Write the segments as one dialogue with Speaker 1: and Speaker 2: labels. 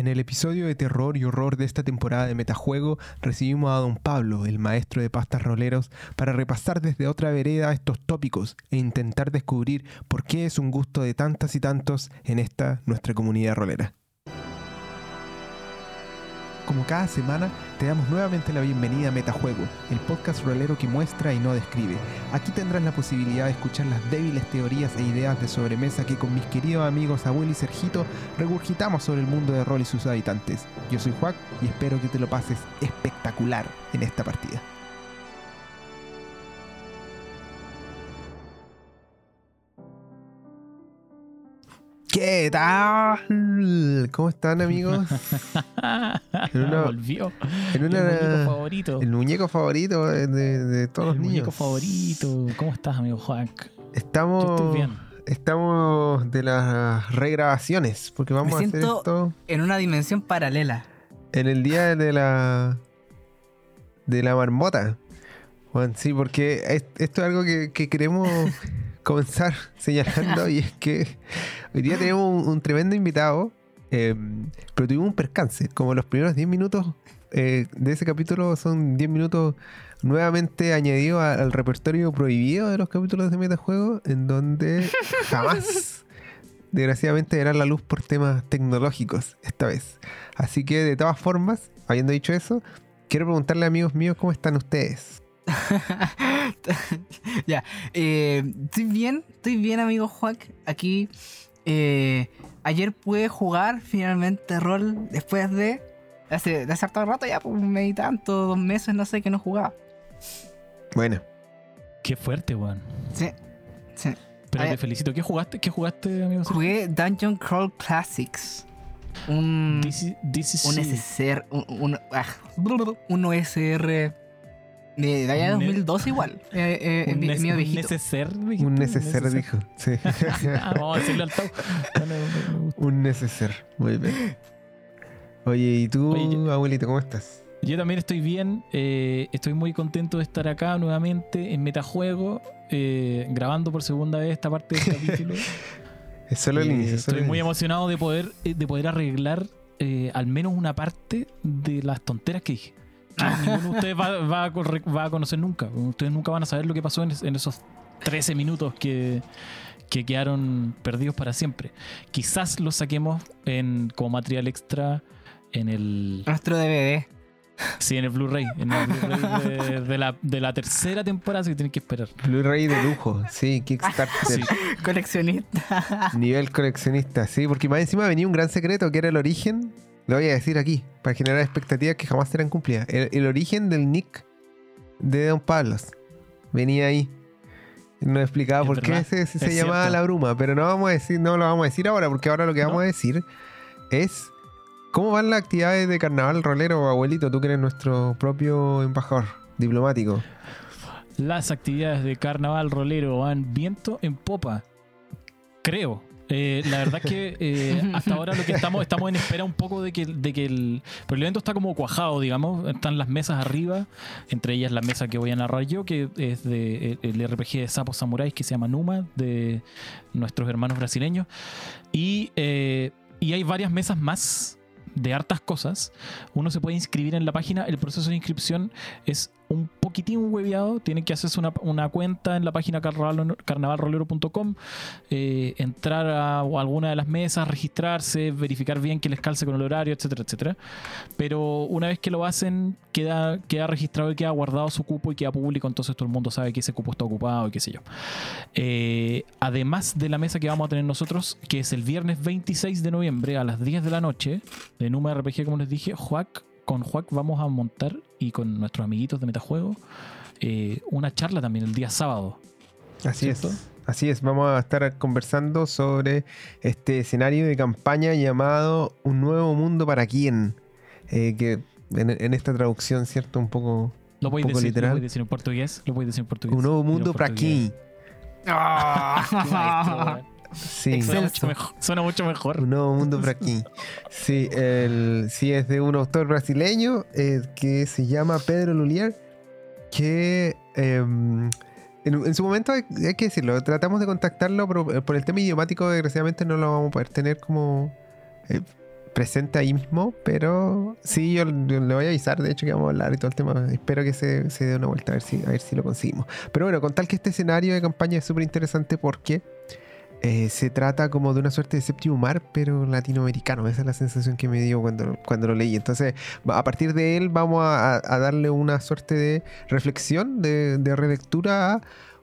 Speaker 1: En el episodio de terror y horror de esta temporada de Metajuego, recibimos a don Pablo, el maestro de pastas roleros, para repasar desde otra vereda estos tópicos e intentar descubrir por qué es un gusto de tantas y tantos en esta nuestra comunidad rolera. Como cada semana, te damos nuevamente la bienvenida a Metajuego, el podcast rolero que muestra y no describe. Aquí tendrás la posibilidad de escuchar las débiles teorías e ideas de sobremesa que con mis queridos amigos Abuelo y Sergito regurgitamos sobre el mundo de rol y sus habitantes. Yo soy Juac y espero que te lo pases espectacular en esta partida. ¿Qué tal? ¿Cómo están amigos?
Speaker 2: En una- Volvió.
Speaker 1: en una-
Speaker 2: El muñeco favorito.
Speaker 1: El muñeco favorito de, de todos
Speaker 2: El
Speaker 1: los niños.
Speaker 2: muñeco favorito. ¿Cómo estás, amigo Juan?
Speaker 1: Estamos,
Speaker 2: Yo estoy bien.
Speaker 1: estamos de las regrabaciones, porque vamos
Speaker 3: Me
Speaker 1: a hacer
Speaker 3: siento-
Speaker 1: esto
Speaker 3: en una dimensión paralela.
Speaker 1: en el día de la de la marmota. Bueno, sí, porque es- esto es algo que, que queremos comenzar señalando y es que hoy día tenemos un, un tremendo invitado, eh, pero tuvimos un percance. Como los primeros 10 minutos eh, de ese capítulo son 10 minutos nuevamente añadidos al repertorio prohibido de los capítulos de metajuego, en donde jamás, desgraciadamente, verán la luz por temas tecnológicos esta vez. Así que, de todas formas, habiendo dicho eso, quiero preguntarle, amigos míos, ¿cómo están ustedes?
Speaker 3: ya, eh, estoy bien, estoy bien, amigo Juan. Aquí, eh, ayer pude jugar finalmente rol después de. Hace, de hace harto rato ya, pues un mes y tanto, dos meses, no sé, que no jugaba.
Speaker 1: Bueno,
Speaker 2: Qué fuerte, Juan.
Speaker 3: Sí, sí.
Speaker 2: Pero
Speaker 3: Ay-
Speaker 2: te felicito. ¿Qué jugaste? ¿Qué jugaste, amigo?
Speaker 3: Jugué Dungeon Crawl Classics. Un.
Speaker 2: This is- this is-
Speaker 3: un SSR. Un, un, ah, un OSR. De, de allá de
Speaker 2: Un ne-
Speaker 3: 2012 igual. Eh, eh,
Speaker 2: un
Speaker 3: mi-
Speaker 2: un neceser, dijiste,
Speaker 1: un neceser dijo. Sí.
Speaker 2: Ah, vamos a decirle al Tau.
Speaker 1: Un neceser. Muy bien. Oye, ¿y tú,
Speaker 2: Oye, yo-
Speaker 1: abuelito, cómo estás?
Speaker 2: Yo también estoy bien, eh, estoy muy contento de estar acá nuevamente en Metajuego, eh, grabando por segunda vez esta parte del capítulo.
Speaker 1: Es solo el inicio.
Speaker 2: Estoy
Speaker 1: el
Speaker 2: muy
Speaker 1: inicio.
Speaker 2: emocionado de poder, de poder arreglar al menos una parte de las tonteras que dije. Que ninguno de ustedes va, va a corre- va a conocer nunca. Ustedes nunca van a saber lo que pasó en, es- en esos 13 minutos que, que quedaron perdidos para siempre. Quizás los saquemos en, como material extra en el,
Speaker 3: Nuestro DVD.
Speaker 2: sí, en el Blu-ray. En el Blu-ray de, de la, de la tercera temporada, así que tienen que esperar.
Speaker 1: Blu-ray de lujo, sí, Kickstarter.
Speaker 2: Sí.
Speaker 3: Coleccionista.
Speaker 1: Nivel coleccionista, sí, porque más encima venía un gran secreto que era el origen. Lo voy a decir aquí, para generar expectativas que jamás serán cumplidas. El, el origen del nick de Don Pablos venía ahí. Nos explicaba
Speaker 2: Es
Speaker 1: por qué se, llamaba
Speaker 2: cierto.
Speaker 1: la bruma, pero no vamos a decir, no lo vamos a decir ahora, porque ahora lo que vamos
Speaker 2: ¿No?
Speaker 1: a decir es cómo van las actividades de carnaval rolero, abuelito, tú que eres nuestro propio embajador diplomático.
Speaker 2: Las actividades de carnaval rolero van viento en popa. Creo. Eh, la verdad es que eh, hasta ahora lo que estamos, estamos en espera un poco de que, de que el, pero el evento está como cuajado, digamos. Están las mesas arriba, entre ellas la mesa que voy a narrar yo, que es de el RPG de Sapos Samuráis que se llama Numa, de nuestros hermanos brasileños. Y, eh, y hay varias mesas más de hartas cosas. Uno se puede inscribir en la página. El proceso de inscripción es un poquitín hueveado. Tienen que hacerse una, cuenta en la página carnaval- carnavalrolero.com, eh, entrar a alguna de las mesas, registrarse, verificar bien que les calce con el horario, etcétera, etcétera. Pero una vez que lo hacen, queda, queda registrado y queda guardado su cupo y queda público, entonces todo el mundo sabe que ese cupo está ocupado y qué sé yo. Eh, además de la mesa que vamos a tener nosotros, que es el viernes 26 de noviembre a las 10 de la noche, de Numa RPG, como les dije, Juac, con Juac vamos a montar y con nuestros amiguitos de Metajuego eh, una charla también el día sábado.
Speaker 1: Así
Speaker 2: ¿Cierto?
Speaker 1: es. Así es, vamos a estar conversando sobre este escenario de campaña llamado Un nuevo mundo para quién. Eh, que en, en esta traducción, ¿cierto? Un poco.
Speaker 2: Lo voy a
Speaker 1: poco
Speaker 2: decir,
Speaker 1: literal.
Speaker 2: lo voy a decir en portugués. Lo voy a decir en portugués.
Speaker 1: Un nuevo mundo para quién.
Speaker 2: Maestro, weón.
Speaker 1: Sí.
Speaker 2: Suena mucho mejor. Suena mucho mejor.
Speaker 1: Un nuevo mundo para aquí. Sí, el, sí, es de un autor brasileño eh, que se llama Pedro Lulier, que em, en, en su momento hay, hay que decirlo, tratamos de contactarlo, pero por el tema idiomático desgraciadamente no lo vamos a poder tener como eh, presente ahí mismo, pero sí, yo, yo le voy a avisar, de hecho, que vamos a hablar y todo el tema. Espero que se, se dé una vuelta a ver, si, a ver si lo conseguimos. Pero bueno, con tal que este escenario de campaña es súper interesante porque eh, se trata como de una suerte de séptimo mar, pero latinoamericano. Esa es la sensación que me dio cuando, cuando lo leí. Entonces, a partir de él vamos a, a darle una suerte de reflexión, de, de relectura a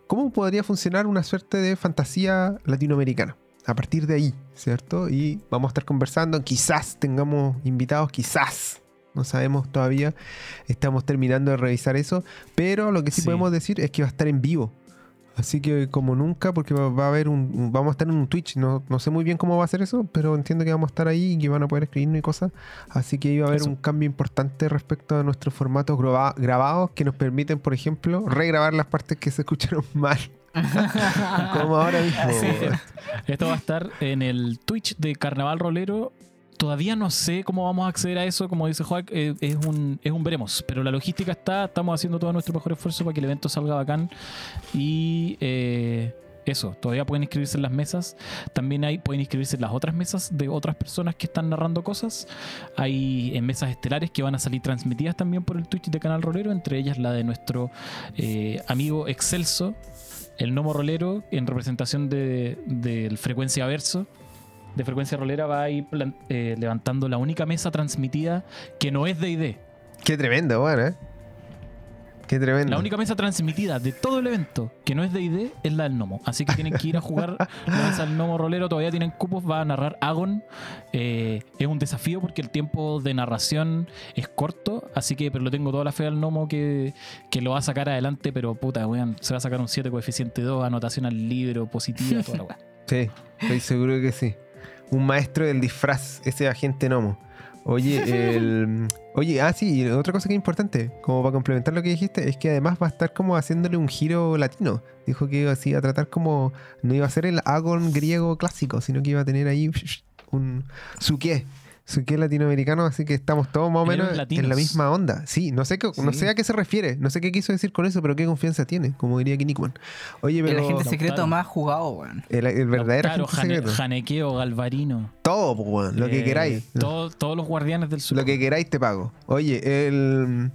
Speaker 1: cómo podría funcionar una suerte de fantasía latinoamericana. A partir de ahí, ¿cierto? Y vamos a estar conversando. Quizás tengamos invitados, quizás. No sabemos todavía. Estamos terminando de revisar eso. Pero lo que sí,
Speaker 2: Sí.
Speaker 1: podemos decir es que va a estar en vivo. Así que como nunca, porque va, va a haber un, un- vamos a estar en un Twitch, no, no sé muy bien cómo va a ser eso, pero entiendo que vamos a estar ahí y que van a poder escribirnos y cosas. Así que iba a haber
Speaker 2: Eso.
Speaker 1: un cambio importante respecto a nuestros formatos graba- grabados que nos permiten, por ejemplo, regrabar las partes que se escucharon mal. como ahora mismo.
Speaker 2: Sí, Esto va a estar en el Twitch de Carnaval Rolero. Todavía no sé cómo vamos a acceder a eso, como dice Joaquín, eh, es, un, es un veremos. Pero la logística está, estamos haciendo todo nuestro mejor esfuerzo para que el evento salga bacán. Y eh, eso, todavía pueden inscribirse en las mesas. También hay, pueden inscribirse en las otras mesas de otras personas que están narrando cosas. Hay en mesas estelares que van a salir transmitidas también por el Twitch de Canal Rolero, entre ellas la de nuestro eh, amigo Excelso, el Nomo Rolero, en representación de- del Frecuencia Verso. De Frecuencia Rolera va a ir plan- eh, levantando la única mesa transmitida que no es de ID.
Speaker 1: Qué tremendo, bueno, ¿eh? Qué tremendo.
Speaker 2: La única mesa transmitida de todo el evento que no es de ID es la del Nomo. Así que tienen que ir a jugar la mesa del Nomo Rolero. Todavía tienen cupos. Va a narrar Agon. Eh, es un desafío porque el tiempo de narración es corto. Así que, pero lo tengo toda la fe al Nomo que, que lo va a sacar adelante. Pero puta, weón, se va a sacar un 7 coeficiente 2, anotación al libro, positiva, toda la weá.
Speaker 1: Sí, estoy seguro que sí. Un maestro del disfraz, ese agente Nomo. Oye, el, oye, ah, sí, y otra cosa que es importante, como para complementar lo que dijiste, es que además va a estar como haciéndole un giro latino. Dijo que iba así a tratar como, no iba a ser el Agon griego clásico, sino que iba a tener ahí un su qué, su qué latinoamericano, así que estamos todos más o menos en la misma onda. Sí, no sé, qué- no sé a qué se refiere, no sé qué quiso decir con eso, pero qué confianza tiene, como diría Kinikman. Oye, pero
Speaker 3: el agente
Speaker 2: Lautaro.
Speaker 3: secreto más jugado, weón.
Speaker 1: el, el verdadero
Speaker 2: Claro,
Speaker 1: agente secreto.
Speaker 2: Janequeo, Galvarino.
Speaker 1: Todo, pues, weón, lo que
Speaker 2: eh,
Speaker 1: queráis.
Speaker 2: todo- todos los guardianes del sur.
Speaker 1: Lo que queráis te pago. Oye, el.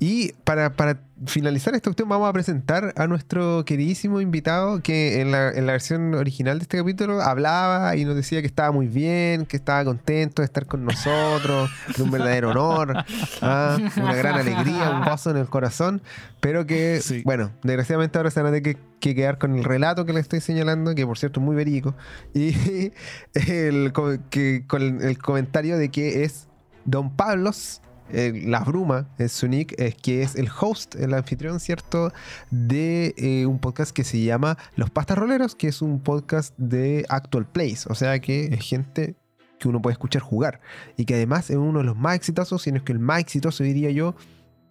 Speaker 1: Y para, para finalizar esta cuestión, vamos a presentar a nuestro queridísimo invitado que en la, en la versión original de este capítulo hablaba y nos decía que estaba muy bien, que estaba contento de estar con nosotros, que un verdadero honor, ah, una gran alegría, un gozo en el corazón, pero que,
Speaker 2: Sí.
Speaker 1: bueno, desgraciadamente ahora se van a tener que, que quedar con el relato que le estoy señalando, que por cierto es muy verídico, y el, que, con el comentario de que es Don Pablos, eh, la bruma, es su nick, es que es el host, el anfitrión, ¿cierto? De eh, un podcast que se llama Los Pastas Roleros, que es un podcast de Actual Plays. O sea que es gente que uno puede escuchar jugar. Y que además es uno de los más exitosos, si no es que el más exitoso, diría yo,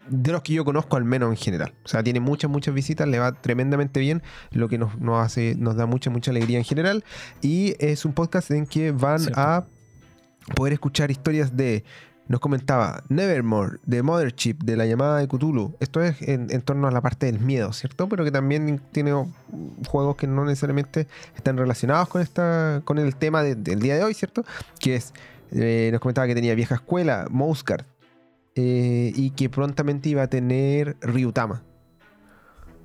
Speaker 1: de los que yo conozco al menos en general. O sea, tiene muchas, muchas visitas, le va tremendamente bien, lo que nos, nos hace, nos da mucha, mucha alegría en general. Y es un podcast en que van
Speaker 2: Cierto.
Speaker 1: a poder escuchar historias de nos comentaba Nevermore, de Mothership, de la llamada de Cthulhu. Esto es en, en torno a la parte del miedo, ¿cierto? Pero que también tiene juegos que no necesariamente están relacionados con esta con el tema de- del día de hoy, ¿cierto? Que es, eh, nos comentaba que tenía vieja escuela, Mouseguard, eh, y que prontamente iba a tener Ryutama.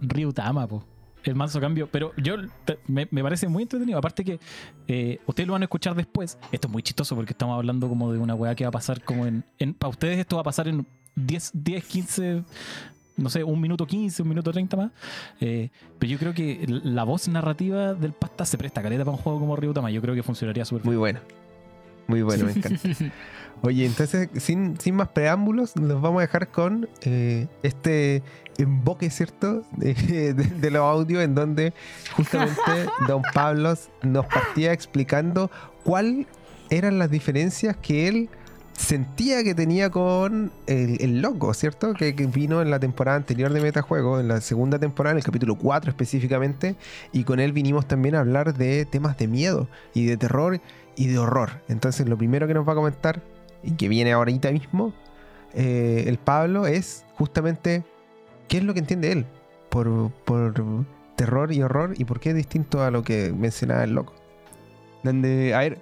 Speaker 2: Ryutama, po. El manso cambio. Pero yo te- me, me parece muy entretenido. Aparte que eh, ustedes lo van a escuchar después. Esto es muy chistoso porque estamos hablando como de una weá que va a pasar como en. en para ustedes esto va a pasar en 10, 10 15. No sé, un minuto 15, un minuto 30 más. Eh, pero yo creo que la voz narrativa del pasta se presta caleta para un juego como Ryutama. Yo creo que funcionaría súper bien.
Speaker 1: Muy bueno. Muy bueno, me encanta. Oye, entonces, sin, sin más preámbulos, nos vamos a dejar con eh, este emboque, ¿cierto? De, de- de los audios en donde justamente Don Pablos nos partía explicando cuáles eran las diferencias que él sentía que tenía con el, el loco, ¿cierto? Que, que vino en la temporada anterior de Metajuego, en la segunda temporada, en el capítulo 4 específicamente, y con él vinimos también a hablar de temas de miedo y de terror y de horror. Entonces, lo primero que nos va a comentar, y que viene ahorita mismo, eh, el Pablo, es justamente qué es lo que entiende él por, por terror y horror y por qué es distinto a lo que mencionaba el loco. Donde, a ver,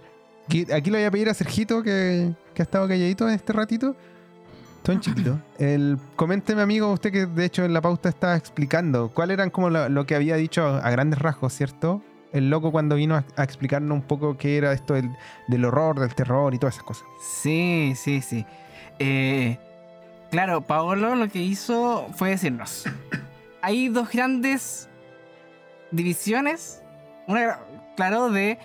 Speaker 1: Aquí, aquí le voy a pedir a Sergito, que, que ha estado calladito en este ratito. Son chiquitos. El, coménteme, amigo, usted que de hecho en la pauta estaba explicando. ¿Cuál eran como lo, lo que había dicho a grandes rasgos, cierto? El loco cuando vino a, a explicarnos un poco qué era esto del, del horror, del terror y todas esas cosas.
Speaker 3: Sí, sí, sí. Eh, claro, Paolo lo que hizo fue decirnos: hay dos grandes divisiones, una, claro, de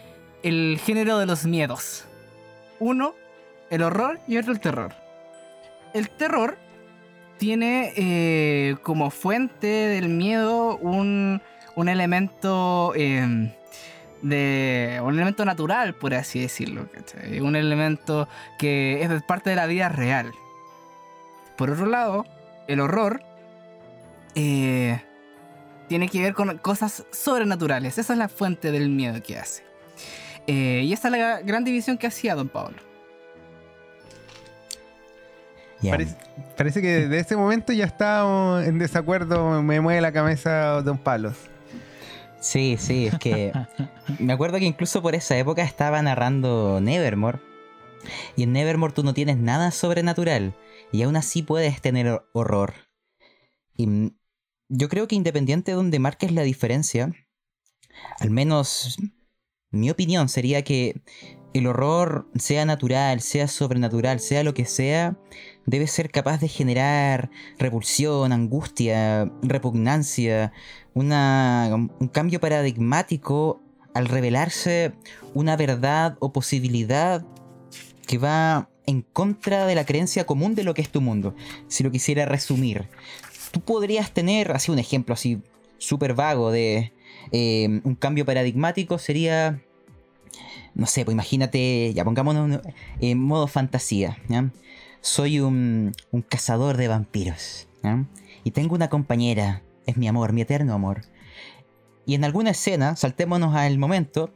Speaker 3: el género de los miedos. Uno, el horror y otro, el terror. El terror tiene eh, como fuente del miedo un, un elemento eh, de un elemento natural, por así decirlo, ¿cachai? un elemento que es parte de la vida real. Por otro lado, el horror eh, tiene que ver con cosas sobrenaturales. Esa es la fuente del miedo que hace. Eh, y esa es la gran división que hacía Don Pablo.
Speaker 1: Parece, parece que desde ese momento ya estábamos en desacuerdo. Me mueve la cabeza Don Palos.
Speaker 4: Sí, sí, es que me acuerdo que incluso por esa época estaba narrando Nevermore. Y en Nevermore tú no tienes nada sobrenatural. Y aún así puedes tener hor- horror. Y yo creo que independiente de donde marques la diferencia, al menos mi opinión sería que el horror, sea natural, sea sobrenatural, sea lo que sea, debe ser capaz de generar repulsión, angustia, repugnancia, una, un cambio paradigmático al revelarse una verdad o posibilidad que va en contra de la creencia común de lo que es tu mundo. Si lo quisiera resumir, tú podrías tener, así un ejemplo así súper vago de eh, un cambio paradigmático sería, no sé, pues imagínate, ya pongámonos en modo fantasía. Soy un, un cazador de vampiros. Y tengo una compañera, es mi amor, mi eterno amor. Y en alguna escena, saltémonos al momento,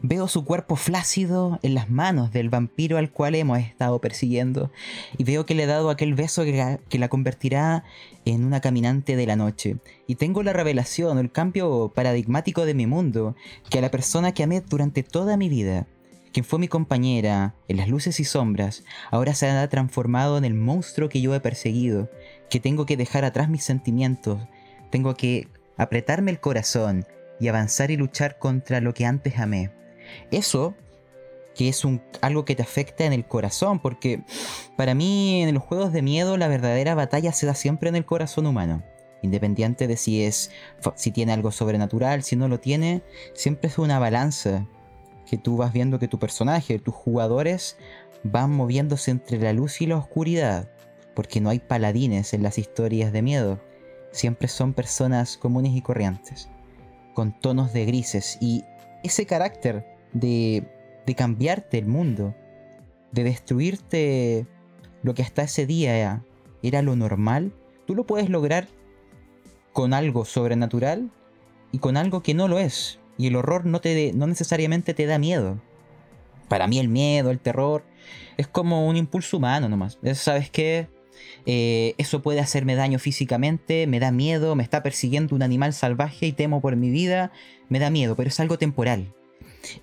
Speaker 4: veo su cuerpo flácido en las manos del vampiro al cual hemos estado persiguiendo. Y veo que le he dado aquel beso que la, que la convertirá en una caminante de la noche. Y tengo la revelación, el cambio paradigmático de mi mundo, que a la persona que amé durante toda mi vida, quien fue mi compañera en las luces y sombras, ahora se ha transformado en el monstruo que yo he perseguido, que tengo que dejar atrás mis sentimientos, tengo que apretarme el corazón y avanzar y luchar contra lo que antes amé. Eso que es algo que te afecta en el corazón, porque para mí en los juegos de miedo la verdadera batalla se da siempre en el corazón humano. Independiente de si es si tiene algo sobrenatural, si no lo tiene, siempre es una balanza que tú vas viendo que tu personaje, tus jugadores van moviéndose entre la luz y la oscuridad, porque no hay paladines en las historias de miedo, siempre son personas comunes y corrientes, con tonos de grises y ese carácter de, de cambiarte el mundo, de destruirte lo que hasta ese día era lo normal, tú lo puedes lograr con algo sobrenatural y con algo que no lo es. Y el horror no, te, no necesariamente te da miedo. Para mí el miedo, el terror, es como un impulso humano nomás. Es, ¿Sabes qué? Eh, eso puede hacerme daño físicamente, me da miedo, me está persiguiendo un animal salvaje y temo por mi vida, me da miedo, pero es algo temporal.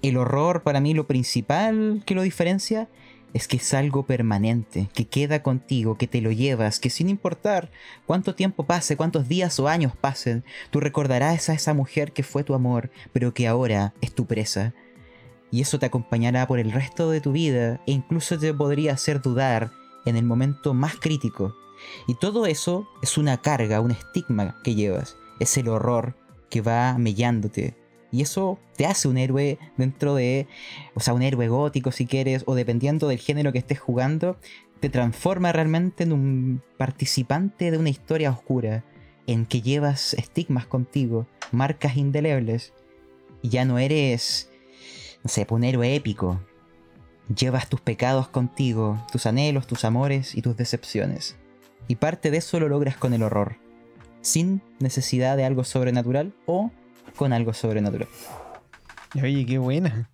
Speaker 4: El horror para mí lo principal que lo diferencia es que es algo permanente, que queda contigo, que te lo llevas, que sin importar cuánto tiempo pase, cuántos días o años pasen, tú recordarás a esa mujer que fue tu amor, pero que ahora es tu presa. Y eso te acompañará por el resto de tu vida e incluso te podría hacer dudar en el momento más crítico. Y todo eso es una carga, un estigma que llevas, es el horror que va mellándote, y eso te hace un héroe dentro de, o sea, un héroe gótico si quieres, o dependiendo del género que estés jugando, te transforma realmente en un participante de una historia oscura, en que llevas estigmas contigo, marcas indelebles, y ya no eres, no sé, un héroe épico. Llevas tus pecados contigo, tus anhelos, tus amores y tus decepciones. Y parte de eso lo logras con el horror, sin necesidad de algo sobrenatural o con algo sobrenatural.
Speaker 1: Oye, qué buena.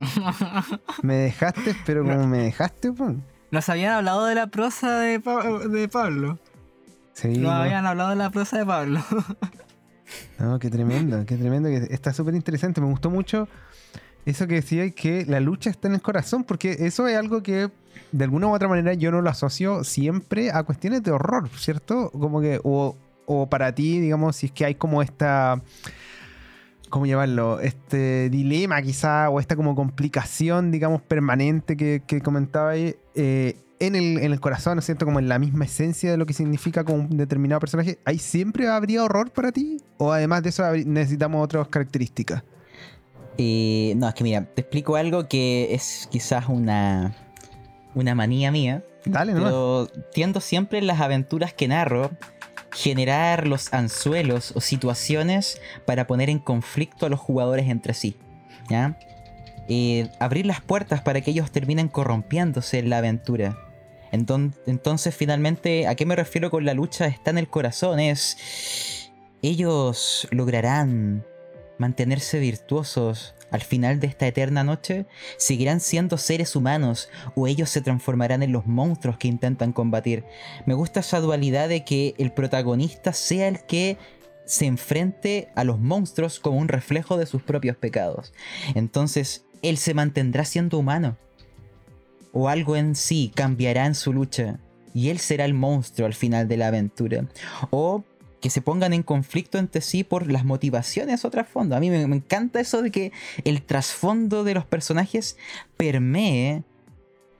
Speaker 1: me dejaste, pero como me dejaste, pues.
Speaker 3: Nos habían hablado de la prosa de, Pa- de Pablo.
Speaker 1: Sí,
Speaker 3: Nos
Speaker 1: no,
Speaker 3: habían hablado de la prosa de Pablo.
Speaker 1: no, qué tremendo, qué tremendo. que Está súper interesante. Me gustó mucho eso que decía que la lucha está en el corazón, porque eso es algo que de alguna u otra manera yo no lo asocio siempre a cuestiones de horror, ¿cierto? Como que, o, o para ti, digamos, si es que hay como esta... ¿Cómo llamarlo? Este dilema quizá, o esta como complicación, digamos, permanente que, que comentaba ahí, eh, en, el, en el corazón, ¿no es cierto? Como en la misma esencia de lo que significa como un determinado personaje. ¿Ahí siempre habría horror para ti? ¿O además de eso necesitamos otras características?
Speaker 4: Eh, no, es que mira, te explico algo que es quizás una, una manía mía,
Speaker 1: Dale, nomás.
Speaker 4: pero tiendo siempre en las aventuras que narro generar los anzuelos o situaciones para poner en conflicto a los jugadores entre sí. ¿ya? Eh, abrir las puertas para que ellos terminen corrompiéndose en la aventura. Enton- entonces, finalmente, ¿a qué me refiero con la lucha? Está en el corazón, es... Ellos lograrán mantenerse virtuosos al final de esta eterna noche, seguirán siendo seres humanos o ellos se transformarán en los monstruos que intentan combatir. Me gusta esa dualidad de que el protagonista sea el que se enfrente a los monstruos como un reflejo de sus propios pecados. Entonces, él se mantendrá siendo humano. O algo en sí cambiará en su lucha. Y él será el monstruo al final de la aventura. O que se pongan en conflicto entre sí por las motivaciones o trasfondo. A mí me, encanta eso de que el trasfondo de los personajes permee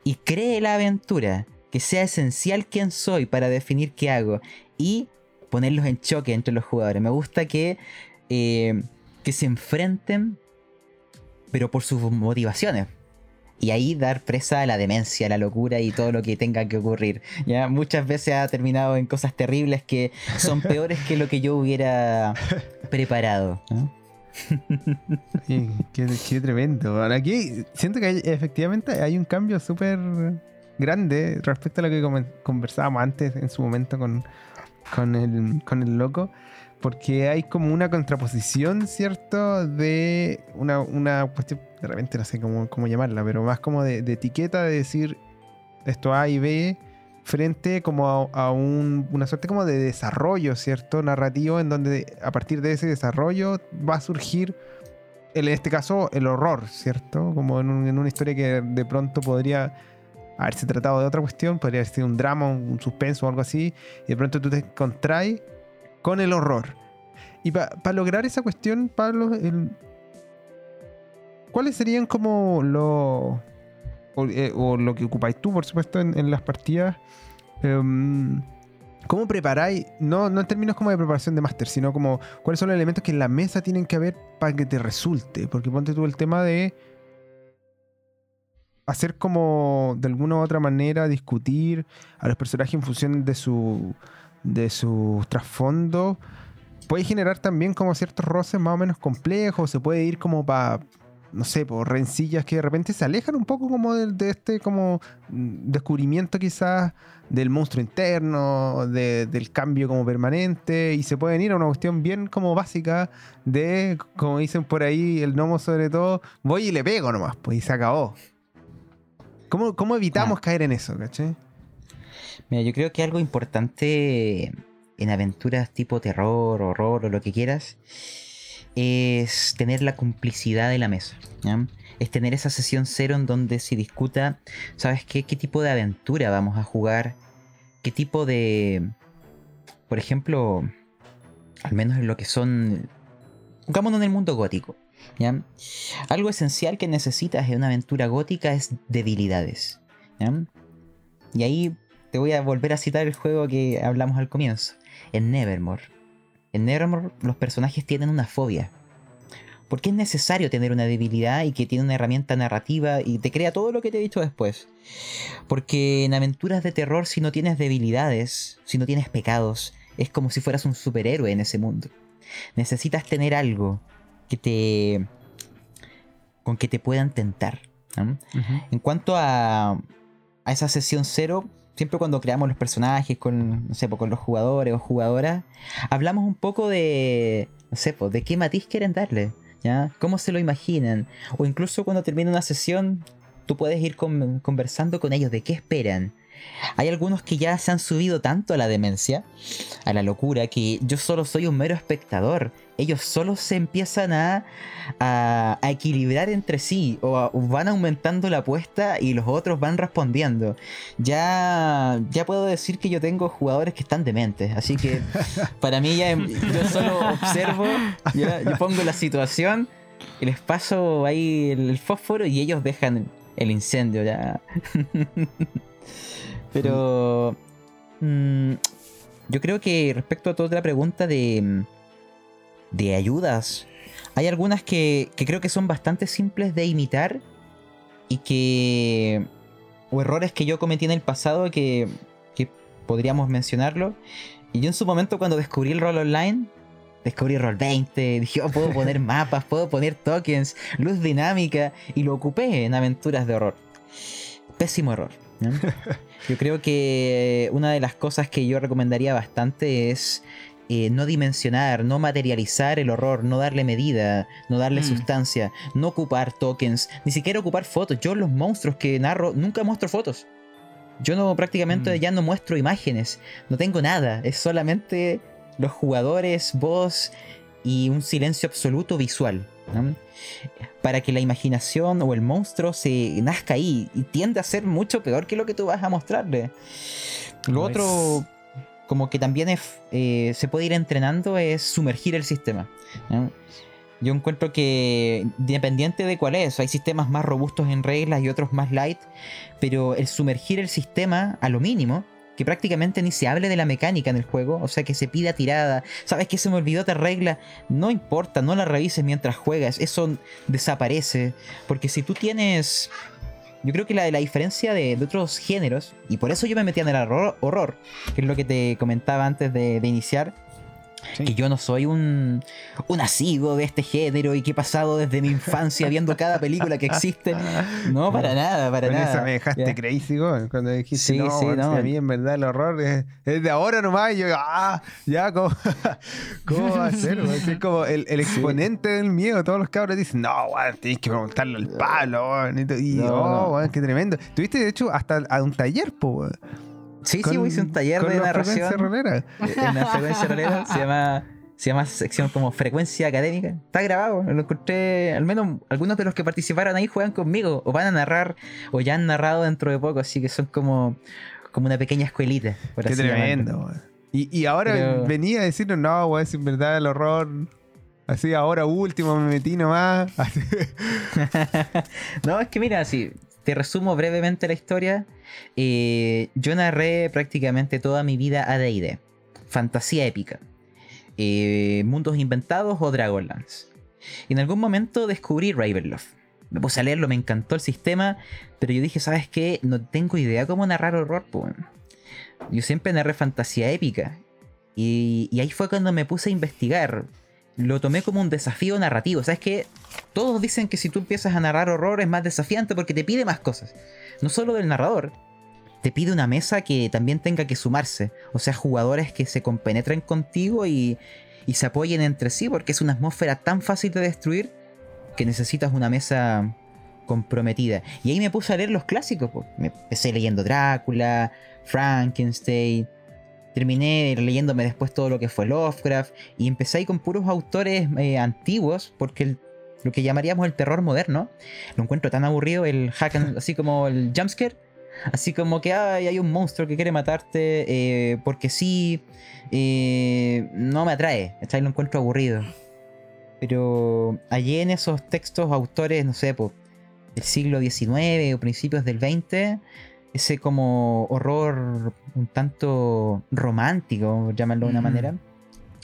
Speaker 4: y cree la aventura. Que sea esencial quién soy para definir qué hago. Y ponerlos en choque entre los jugadores. Me gusta que, eh, que se enfrenten, pero por sus motivaciones. Y ahí dar presa a la demencia, a la locura y todo lo que tenga que ocurrir. Ya muchas veces ha terminado en cosas terribles que son peores que lo que yo hubiera preparado. ¿no?
Speaker 1: Sí, qué, qué tremendo. Aquí siento que hay- efectivamente hay un cambio súper grande respecto a lo que conversábamos antes en su momento con, con, el, con el loco. Porque hay como una contraposición, ¿cierto? De una, una cuestión, de repente no sé cómo, cómo llamarla, pero más como de, etiqueta de decir esto A y B frente como a, un- una suerte como de desarrollo, ¿cierto? Narrativo en donde a partir de ese desarrollo va a surgir, en este caso, el horror, ¿cierto? Como en, un- en una historia que de pronto podría haberse tratado de otra cuestión, podría haber sido un drama, un, un suspenso o algo así, y de pronto tú te encontrás con el horror. Y para lograr esa cuestión, Pablo, ¿cuáles serían como lo, o, eh, o lo que ocupáis tú, por supuesto, en, en las partidas? Em, ¿Cómo preparáis? No, no en términos como de preparación de máster, sino como cuáles son los elementos que en la mesa tienen que haber para que te resulte. Porque ponte tú el tema de hacer como de alguna u otra manera discutir a los personajes en función de su de su trasfondo puede generar también como ciertos roces más o menos complejos se puede ir como para no sé por rencillas que de repente se alejan un poco como de, de este como descubrimiento quizás del monstruo interno de- del cambio como permanente y se pueden ir a una cuestión bien como básica de como dicen por ahí el gnomo sobre todo voy y le pego nomás pues y se acabó ¿Cómo, cómo evitamos
Speaker 4: Ah.
Speaker 1: caer en eso, caché?
Speaker 4: Mira, yo creo que algo importante en aventuras tipo terror, horror o lo que quieras es tener la complicidad de la mesa. Es tener esa sesión cero en donde se discuta, ¿sabes qué? ¿Qué tipo de aventura vamos a jugar? ¿Qué tipo de... Por ejemplo, al menos en lo que son... Pongámonos en el mundo gótico. Algo esencial que necesitas en una aventura gótica es debilidades. Y ahí te voy a volver a citar el juego que hablamos al comienzo. En Nevermore. En Nevermore los personajes tienen una fobia. Porque es necesario tener una debilidad y que tiene una herramienta narrativa y te crea todo lo que te he dicho después. Porque en aventuras de terror si no tienes debilidades, si no tienes pecados, es como si fueras un superhéroe en ese mundo. Necesitas tener algo que te... con que te puedan tentar. ¿no? En cuanto a, a esa sesión cero, siempre cuando creamos los personajes con, no sé, pues, con los jugadores o jugadoras, hablamos un poco de, no sé, pues, de qué matiz quieren darle, ¿ya? ¿Cómo se lo imaginan? O incluso cuando termina una sesión, tú puedes ir con- conversando con ellos de qué esperan. Hay algunos que ya se han subido tanto a la demencia, a la locura, que yo solo soy un mero espectador. Ellos solo se empiezan a, a, a equilibrar entre sí o, a- o van aumentando la apuesta y los otros van respondiendo. Ya, ya puedo decir que yo tengo jugadores que están dementes, así que para mí ya em- yo solo observo, ya, yo pongo la situación y les paso ahí el, el fósforo y ellos dejan el incendio ya. Pero mm, yo creo que respecto a toda la pregunta de, mm, de ayudas, hay algunas que, que creo que son bastante simples de imitar y que... o errores que yo cometí en el pasado que, que podríamos mencionarlo. Y yo en su momento cuando descubrí el rol online, descubrí rol 20, dije, oh, puedo poner mapas, puedo poner tokens, luz dinámica, y lo ocupé en aventuras de horror. Pésimo error. ¿No? Yo creo que una de las cosas que yo recomendaría bastante es eh, no dimensionar, no materializar el horror, no darle medida, no darle
Speaker 2: Mm.
Speaker 4: sustancia, no ocupar tokens, ni siquiera ocupar fotos. Yo los monstruos que narro nunca muestro fotos. Yo no prácticamente
Speaker 2: Mm.
Speaker 4: ya no muestro imágenes, no tengo nada, es solamente los jugadores, voz y un silencio absoluto visual. ¿No? Para que la imaginación o el monstruo se nazca ahí y tiende a ser mucho peor que lo que tú vas a mostrarle. Lo otro, como que también es, eh, se puede ir entrenando, es sumergir el sistema. ¿no? Yo encuentro que, independiente de cuál es, hay sistemas más robustos en reglas y otros más light, pero el sumergir el sistema a lo mínimo, que prácticamente ni se hable de la mecánica en el juego, o sea, que se pida tirada, sabes que se me olvidó otra regla, no importa, no la revises mientras juegas, eso desaparece, porque si tú tienes... Yo creo que la, la diferencia de, de otros géneros, y por eso yo me metí en el horror, horror, que es lo que te comentaba antes de, de iniciar,
Speaker 2: Sí.
Speaker 4: que yo no soy un, un asiduo de este género y que he pasado desde mi infancia viendo cada película que existe. No, para nada, para nada.
Speaker 1: esa me dejaste
Speaker 4: Ya.
Speaker 1: crazy. Cuando dijiste,
Speaker 4: Sí,
Speaker 1: no,
Speaker 4: sí, no.
Speaker 1: a mí en verdad el horror es, es de ahora nomás. Y yo, ah, ya, ¿cómo, cómo va a ser? es como el, el exponente del miedo. Todos los cabros dicen, no, weón, tienes que preguntarle al palo. Y,
Speaker 4: No,
Speaker 1: oh, qué tremendo. Tuviste, de hecho, hasta a un taller, po,
Speaker 4: Sí, sí,
Speaker 1: Con-
Speaker 4: hice un taller de
Speaker 1: la frecuencia
Speaker 4: narración.
Speaker 1: rolera.
Speaker 4: en la frecuencia rolera se llama se llama sección como frecuencia académica está grabado lo encontré al menos algunos de los que participaron ahí juegan conmigo o van a narrar o ya han narrado dentro de poco así que son como como una pequeña escuelita por
Speaker 1: Qué
Speaker 4: así
Speaker 1: tremendo. Y, y ahora
Speaker 4: Pero-
Speaker 1: venía a decirnos, no, weón, si en verdad el horror. Así, ahora último me metí nomás. Así.
Speaker 4: no, es que mira, si te resumo brevemente la historia, eh, yo narré prácticamente toda mi vida a D&D, fantasía épica, eh, mundos inventados o Dragonlance. Y en algún momento descubrí Ravenloft. Me puse a leerlo, me encantó el sistema, pero yo dije, ¿sabes qué? No tengo idea cómo narrar horror, weón. Yo siempre narré fantasía épica. Y ahí fue cuando me puse a investigar. Lo tomé como un desafío narrativo. ¿Sabes qué? Todos dicen que si tú empiezas a narrar horror es más desafiante porque te pide más cosas. No solo del narrador, te pide una mesa que también tenga que sumarse. O sea, jugadores que se compenetren contigo y, y se apoyen entre sí porque es una atmósfera tan fácil de destruir que necesitas una mesa comprometida. Y ahí me puse a leer los clásicos. Me empecé leyendo Drácula, Frankenstein. Terminé leyéndome después todo lo que fue Lovecraft. Y empecé ahí con puros autores eh, antiguos. Porque lo que llamaríamos el terror moderno. Lo encuentro tan aburrido. El hack and- así como el jumpscare. Así como que "Ay, hay un monstruo que quiere matarte eh, porque sí. eh, no me atrae. ¿cachai? Lo encuentro aburrido. Pero allí en esos textos, autores, no sé, po, del siglo XIX o principios del XX, ese como horror un tanto romántico, llamarlo de una
Speaker 2: Mm.
Speaker 4: manera,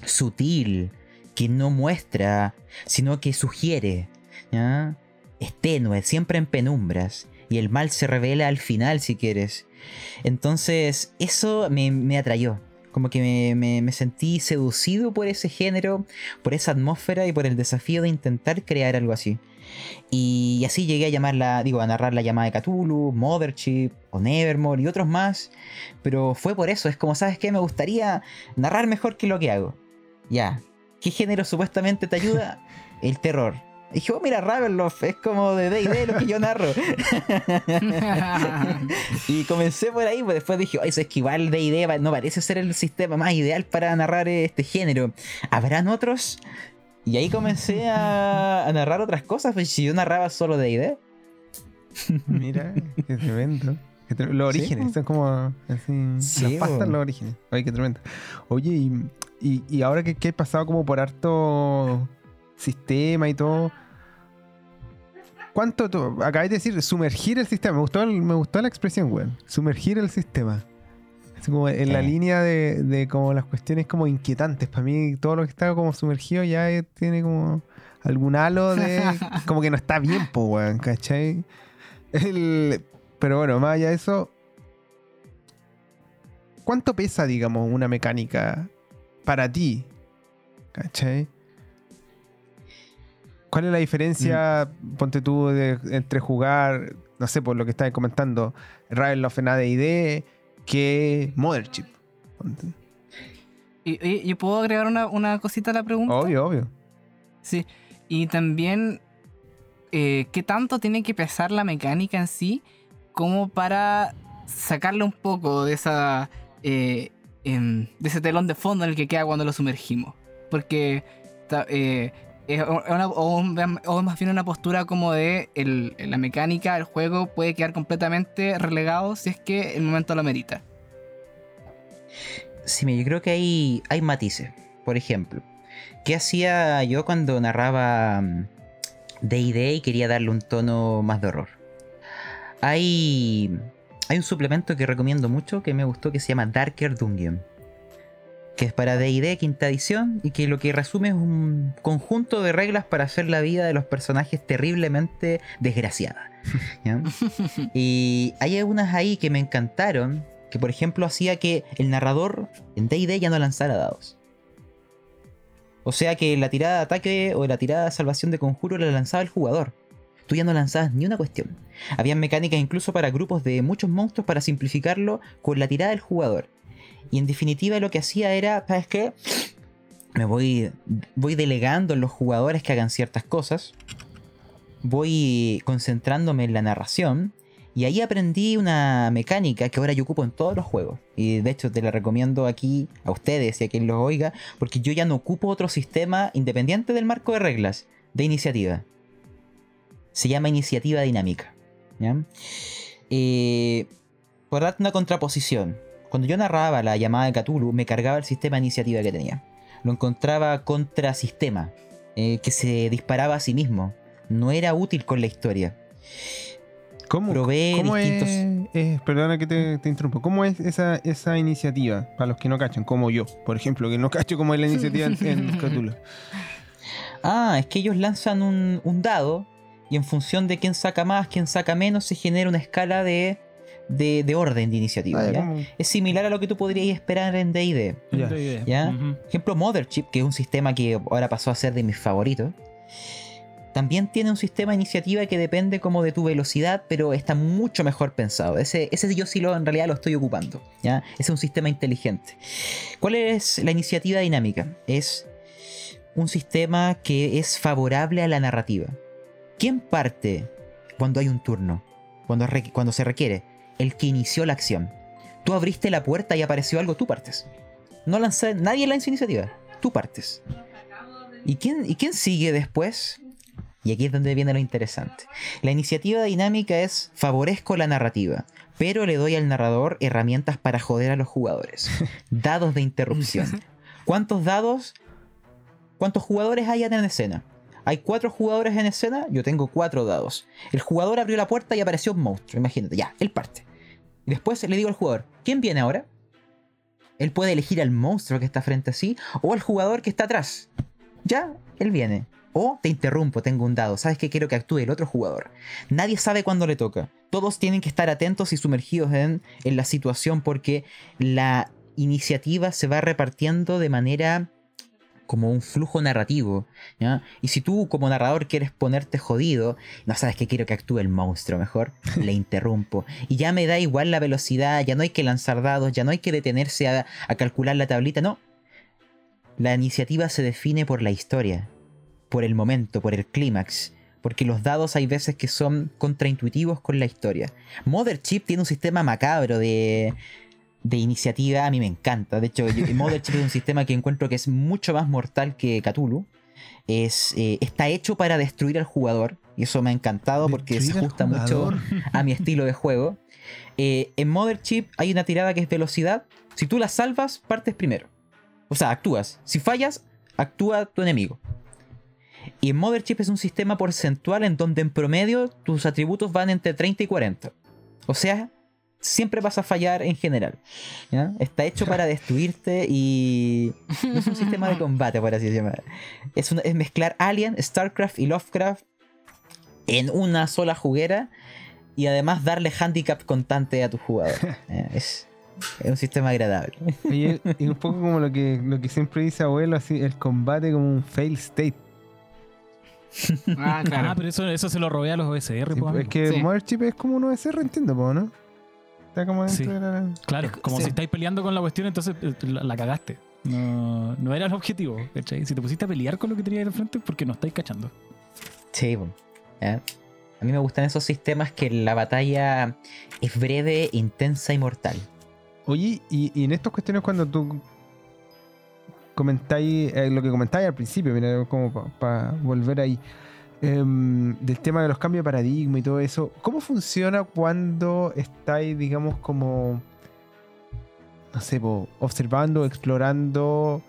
Speaker 4: sutil, que no muestra, sino que sugiere, ¿ya? es tenue, siempre en penumbras, y el mal se revela al final si quieres. Entonces, eso me, me atrayó. Como que me, me- me sentí seducido por ese género, por esa atmósfera y por el desafío de intentar crear algo así. Y así llegué a llamarla, digo, a narrar la llamada de Cthulhu, Mothership o Nevermore y otros más. Pero fue por eso, es como, ¿sabes qué? Me gustaría narrar mejor que lo que hago. Ya. ¿Qué género supuestamente te ayuda? El terror. Y dije, oh, mira, Ravenloft, es como de D&D lo que yo narro. y comencé por ahí, pues después dije, eso es que igual D&D no parece ser el sistema más ideal para narrar este género. ¿Habrán otros? Y ahí comencé a, a narrar otras cosas, pues si yo narraba solo D&D.
Speaker 1: Mira, qué tremendo. Qué Los
Speaker 4: Sí,
Speaker 1: orígenes,
Speaker 4: po.
Speaker 1: son como así.
Speaker 4: Sí,
Speaker 1: las pastas,
Speaker 4: po.
Speaker 1: los orígenes. Ay, qué tremendo. Oye, y, y, y ahora que, que he pasado como por harto sistema y todo. ¿Cuánto acabáis de decir sumergir el sistema? Me gustó, el- me gustó la expresión, weón. Sumergir el sistema. Así como en la
Speaker 4: Sí.
Speaker 1: línea de, de como las cuestiones como inquietantes. Para mí, todo lo que está como sumergido ya eh, tiene como algún halo de. como que no está bien, po, weón, ¿cachai? El- pero bueno, más allá de eso. ¿Cuánto pesa, digamos, una mecánica para ti? ¿Cachai? ¿Cuál es la diferencia, ponte tú, de- entre jugar, no sé, por lo que estabas comentando, Ravenloft en AD&D que Mothership?
Speaker 3: Y, oye, ¿yo puedo agregar una, una cosita a la pregunta?
Speaker 1: Obvio, obvio.
Speaker 3: Sí. Y también, eh, ¿qué tanto tiene que pesar la mecánica en sí como para sacarle un poco de esa eh, em, de ese telón de fondo en el que queda cuando lo sumergimos? Porque ta- eh, una- o, un- o más bien una postura como de la mecánica, el juego puede quedar completamente relegado si es que el momento lo merita.
Speaker 4: Sí, yo creo que hay, hay matices. Por ejemplo, ¿qué hacía yo cuando narraba mm, D&D y quería darle un tono más de horror? Hay, hay un suplemento que recomiendo mucho que me gustó que se llama Darker Dungeon. Que es para D&D quinta edición y que lo que resume es un conjunto de reglas para hacer la vida de los personajes terriblemente desgraciada. ¿ya? Y hay algunas ahí que me encantaron, que por ejemplo hacía que el narrador en D&D ya no lanzara dados. O sea que la tirada de ataque o la tirada de salvación de conjuro la lanzaba el jugador. Tú ya no lanzabas ni una cuestión. Había mecánicas incluso para grupos de muchos monstruos para simplificarlo con la tirada del jugador. Y en definitiva lo que hacía era, ¿sabes qué? Me voy, voy delegando en los jugadores que hagan ciertas cosas. Voy concentrándome en la narración. Y ahí aprendí una mecánica que ahora yo ocupo en todos los juegos. Y de hecho te la recomiendo aquí a ustedes y a quien los oiga. Porque yo ya no ocupo otro sistema independiente del marco de reglas de iniciativa. Se llama iniciativa dinámica. ¿ya? Eh, por darte una contraposición. Cuando yo narraba la llamada de Cthulhu, me cargaba el sistema de iniciativa que tenía. Lo encontraba contrasistema, eh, que se disparaba a sí mismo. No era útil con la historia.
Speaker 1: ¿Cómo,
Speaker 4: Probé
Speaker 1: cómo
Speaker 4: distintos-
Speaker 1: es, es- Perdona que te, te interrumpo. ¿Cómo es esa, esa iniciativa? Para los que no cachan, como yo, por ejemplo, que no cacho cómo es la iniciativa en, en Cthulhu.
Speaker 4: Ah, es que ellos lanzan un, un dado y en función de quién saca más, quién saca menos, se genera una escala de, de, de orden de iniciativa.
Speaker 1: Ah, ya,
Speaker 4: Es similar a lo que tú podrías esperar en D&D.
Speaker 1: Ya.
Speaker 2: Idea.
Speaker 4: ¿Ya?
Speaker 2: Ujú.
Speaker 4: ejemplo, Mothership, que es un sistema que ahora pasó a ser de mis favoritos, también tiene un sistema de iniciativa que depende como de tu velocidad, pero está mucho mejor pensado. Ese, ese yo sí lo, en realidad lo estoy ocupando. ¿ya? Ese es un sistema inteligente. ¿Cuál es la iniciativa dinámica? Es un sistema que es favorable a la narrativa. ¿Quién parte cuando hay un turno? Cuando, cuando se requiere. El que inició la acción. Tú abriste la puerta y apareció algo, tú partes. No lanza, nadie lanza iniciativa. Tú partes. ¿Y quién, ¿Y quién sigue después? Y aquí es donde viene lo interesante. La iniciativa dinámica es favorezco la narrativa, pero le doy al narrador herramientas para joder a los jugadores. Dados de interrupción. ¿Cuántos dados? ¿Cuántos jugadores hay en escena? Hay cuatro jugadores en escena, yo tengo cuatro dados. El jugador abrió la puerta y apareció un monstruo, imagínate, ya, él parte. Y después le digo al jugador, ¿quién viene ahora? Él puede elegir al monstruo que está frente a sí o al jugador que está atrás. Ya, él viene. O te interrumpo, tengo un dado. Sabes que quiero que actúe el otro jugador. Nadie sabe cuándo le toca. Todos tienen que estar atentos y sumergidos en, en la situación porque la iniciativa se va repartiendo de manera como un flujo narrativo. ¿ya? Y si tú como narrador quieres ponerte jodido, no sabes que quiero que actúe el monstruo mejor, le interrumpo. Y ya me da igual la velocidad, ya no hay que lanzar dados, ya no hay que detenerse a, a calcular la tablita, no. La iniciativa se define por la historia, por el momento, por el clímax. Porque los dados hay veces que son contraintuitivos con la historia. Motherchip tiene un sistema macabro de, de iniciativa, a mí me encanta. De hecho, yo- Motherchip es un sistema que encuentro que es mucho más mortal que Cthulhu. Es, eh, está hecho para destruir al jugador. Y eso me ha encantado porque se ajusta mucho a mi estilo de juego. Eh, en Motherchip hay una tirada que es velocidad. Si tú la salvas, partes primero. O sea, actúas. Si fallas, actúa tu enemigo. Y en Motherchip es un sistema porcentual en donde en promedio tus atributos van entre 30 y 40. O sea, siempre vas a fallar en general. ¿ya? Está hecho para destruirte y no es un sistema de combate, por así decirlo. Es, una- es mezclar Alien, StarCraft y Lovecraft en una sola juguera y además darle handicap constante a tu jugador. Es, es un sistema agradable.
Speaker 1: Y un poco como lo que, lo que siempre dice abuelo, así, el combate como un fail state.
Speaker 3: Ah, claro.
Speaker 2: Ah, pero eso, eso se lo robé a los OSR,
Speaker 1: Sí, es que
Speaker 3: Sí.
Speaker 1: Motherchip es como un OSR, entiendo, ¿no? Está como dentro
Speaker 2: Sí.
Speaker 1: de la...
Speaker 2: Claro, como
Speaker 3: Sí.
Speaker 2: si estáis peleando con la cuestión, entonces eh, la, la cagaste. No, no era el objetivo, ¿cachai? Si te pusiste a pelear con lo que tenías al frente, es porque no estáis cachando.
Speaker 4: Sí. ¿ya? A mí me gustan esos sistemas que la batalla es breve, intensa y mortal.
Speaker 1: Oye, y, y en estas cuestiones cuando tú comentáis, eh, lo que comentáis al principio, mira, como para volver ahí, em, del tema de los cambios de paradigma y todo eso, ¿cómo funciona cuando estáis, digamos, como, no sé, po, observando, explorando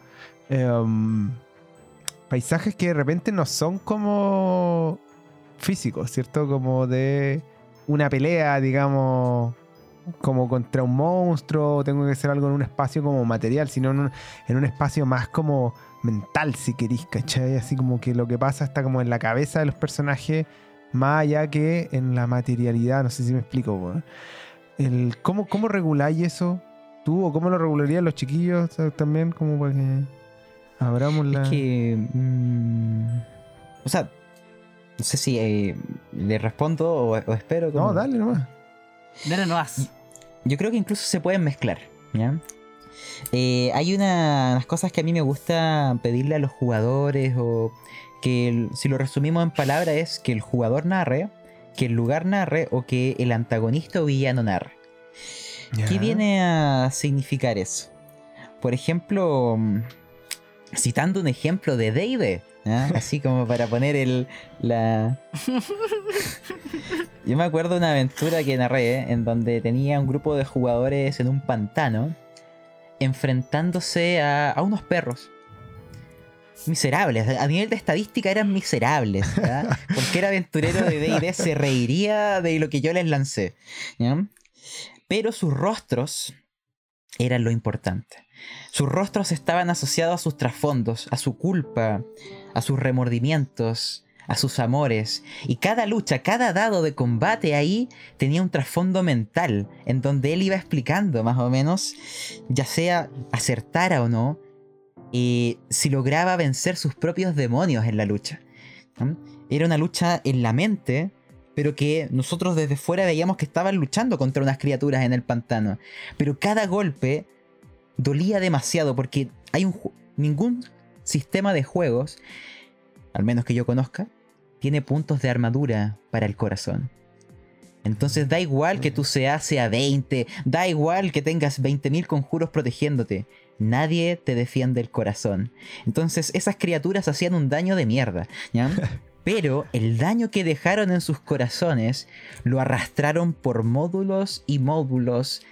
Speaker 1: em, paisajes que de repente no son como físicos, ¿cierto? Como de una pelea, digamos, como contra un monstruo, tengo que hacer algo en un espacio como material, sino en un, en un espacio más como mental, si queréis, ¿cachai? Así como que lo que pasa está como en la cabeza de los personajes, más allá que en la materialidad, no sé si me explico. El, ¿cómo, ¿Cómo reguláis eso tú o cómo lo regularían los chiquillos ¿sabes? también? Como para que abramos la...
Speaker 4: Es que. mm, o sea, no sé si eh, le respondo o, o espero.
Speaker 1: No, dale nomás.
Speaker 3: Dale, no vas.
Speaker 4: Yo creo que incluso se pueden mezclar. ¿ya? Eh, hay una- unas cosas que a mí me gusta pedirle a los jugadores o que el- si lo resumimos en palabras es que el jugador narre, que el lugar narre o que el antagonista o villano narre. ¿Qué viene a significar eso? Por ejemplo, mm, citando un ejemplo de D&D, ¿ya? así como para poner el la. Yo me acuerdo de una aventura que narré ¿eh? en donde tenía un grupo de jugadores en un pantano enfrentándose a, a unos perros. Miserables, a nivel de estadística eran miserables. ¿ya? Cualquier aventurero de D&D se reiría de lo que yo les lancé. ¿ya? Pero sus rostros eran lo importante. Sus rostros estaban asociados a sus trasfondos, a su culpa, a sus remordimientos, a sus amores. Y cada lucha, cada dado de combate ahí tenía un trasfondo mental, en donde él iba explicando más o menos, ya sea acertara o no, eh, si lograba vencer sus propios demonios en la lucha. Era una lucha en la mente, pero que nosotros desde fuera veíamos que estaban luchando contra unas criaturas en el pantano. Pero cada golpe dolía demasiado porque hay un ningún sistema de juegos, al menos que yo conozca, tiene puntos de armadura para el corazón. Entonces da igual que tu CA sea 20, da igual que tengas 20.000 conjuros protegiéndote. Nadie te defiende el corazón. Entonces esas criaturas hacían un daño de mierda. ¿ya? Pero el daño que dejaron en sus corazones lo arrastraron por módulos y módulos.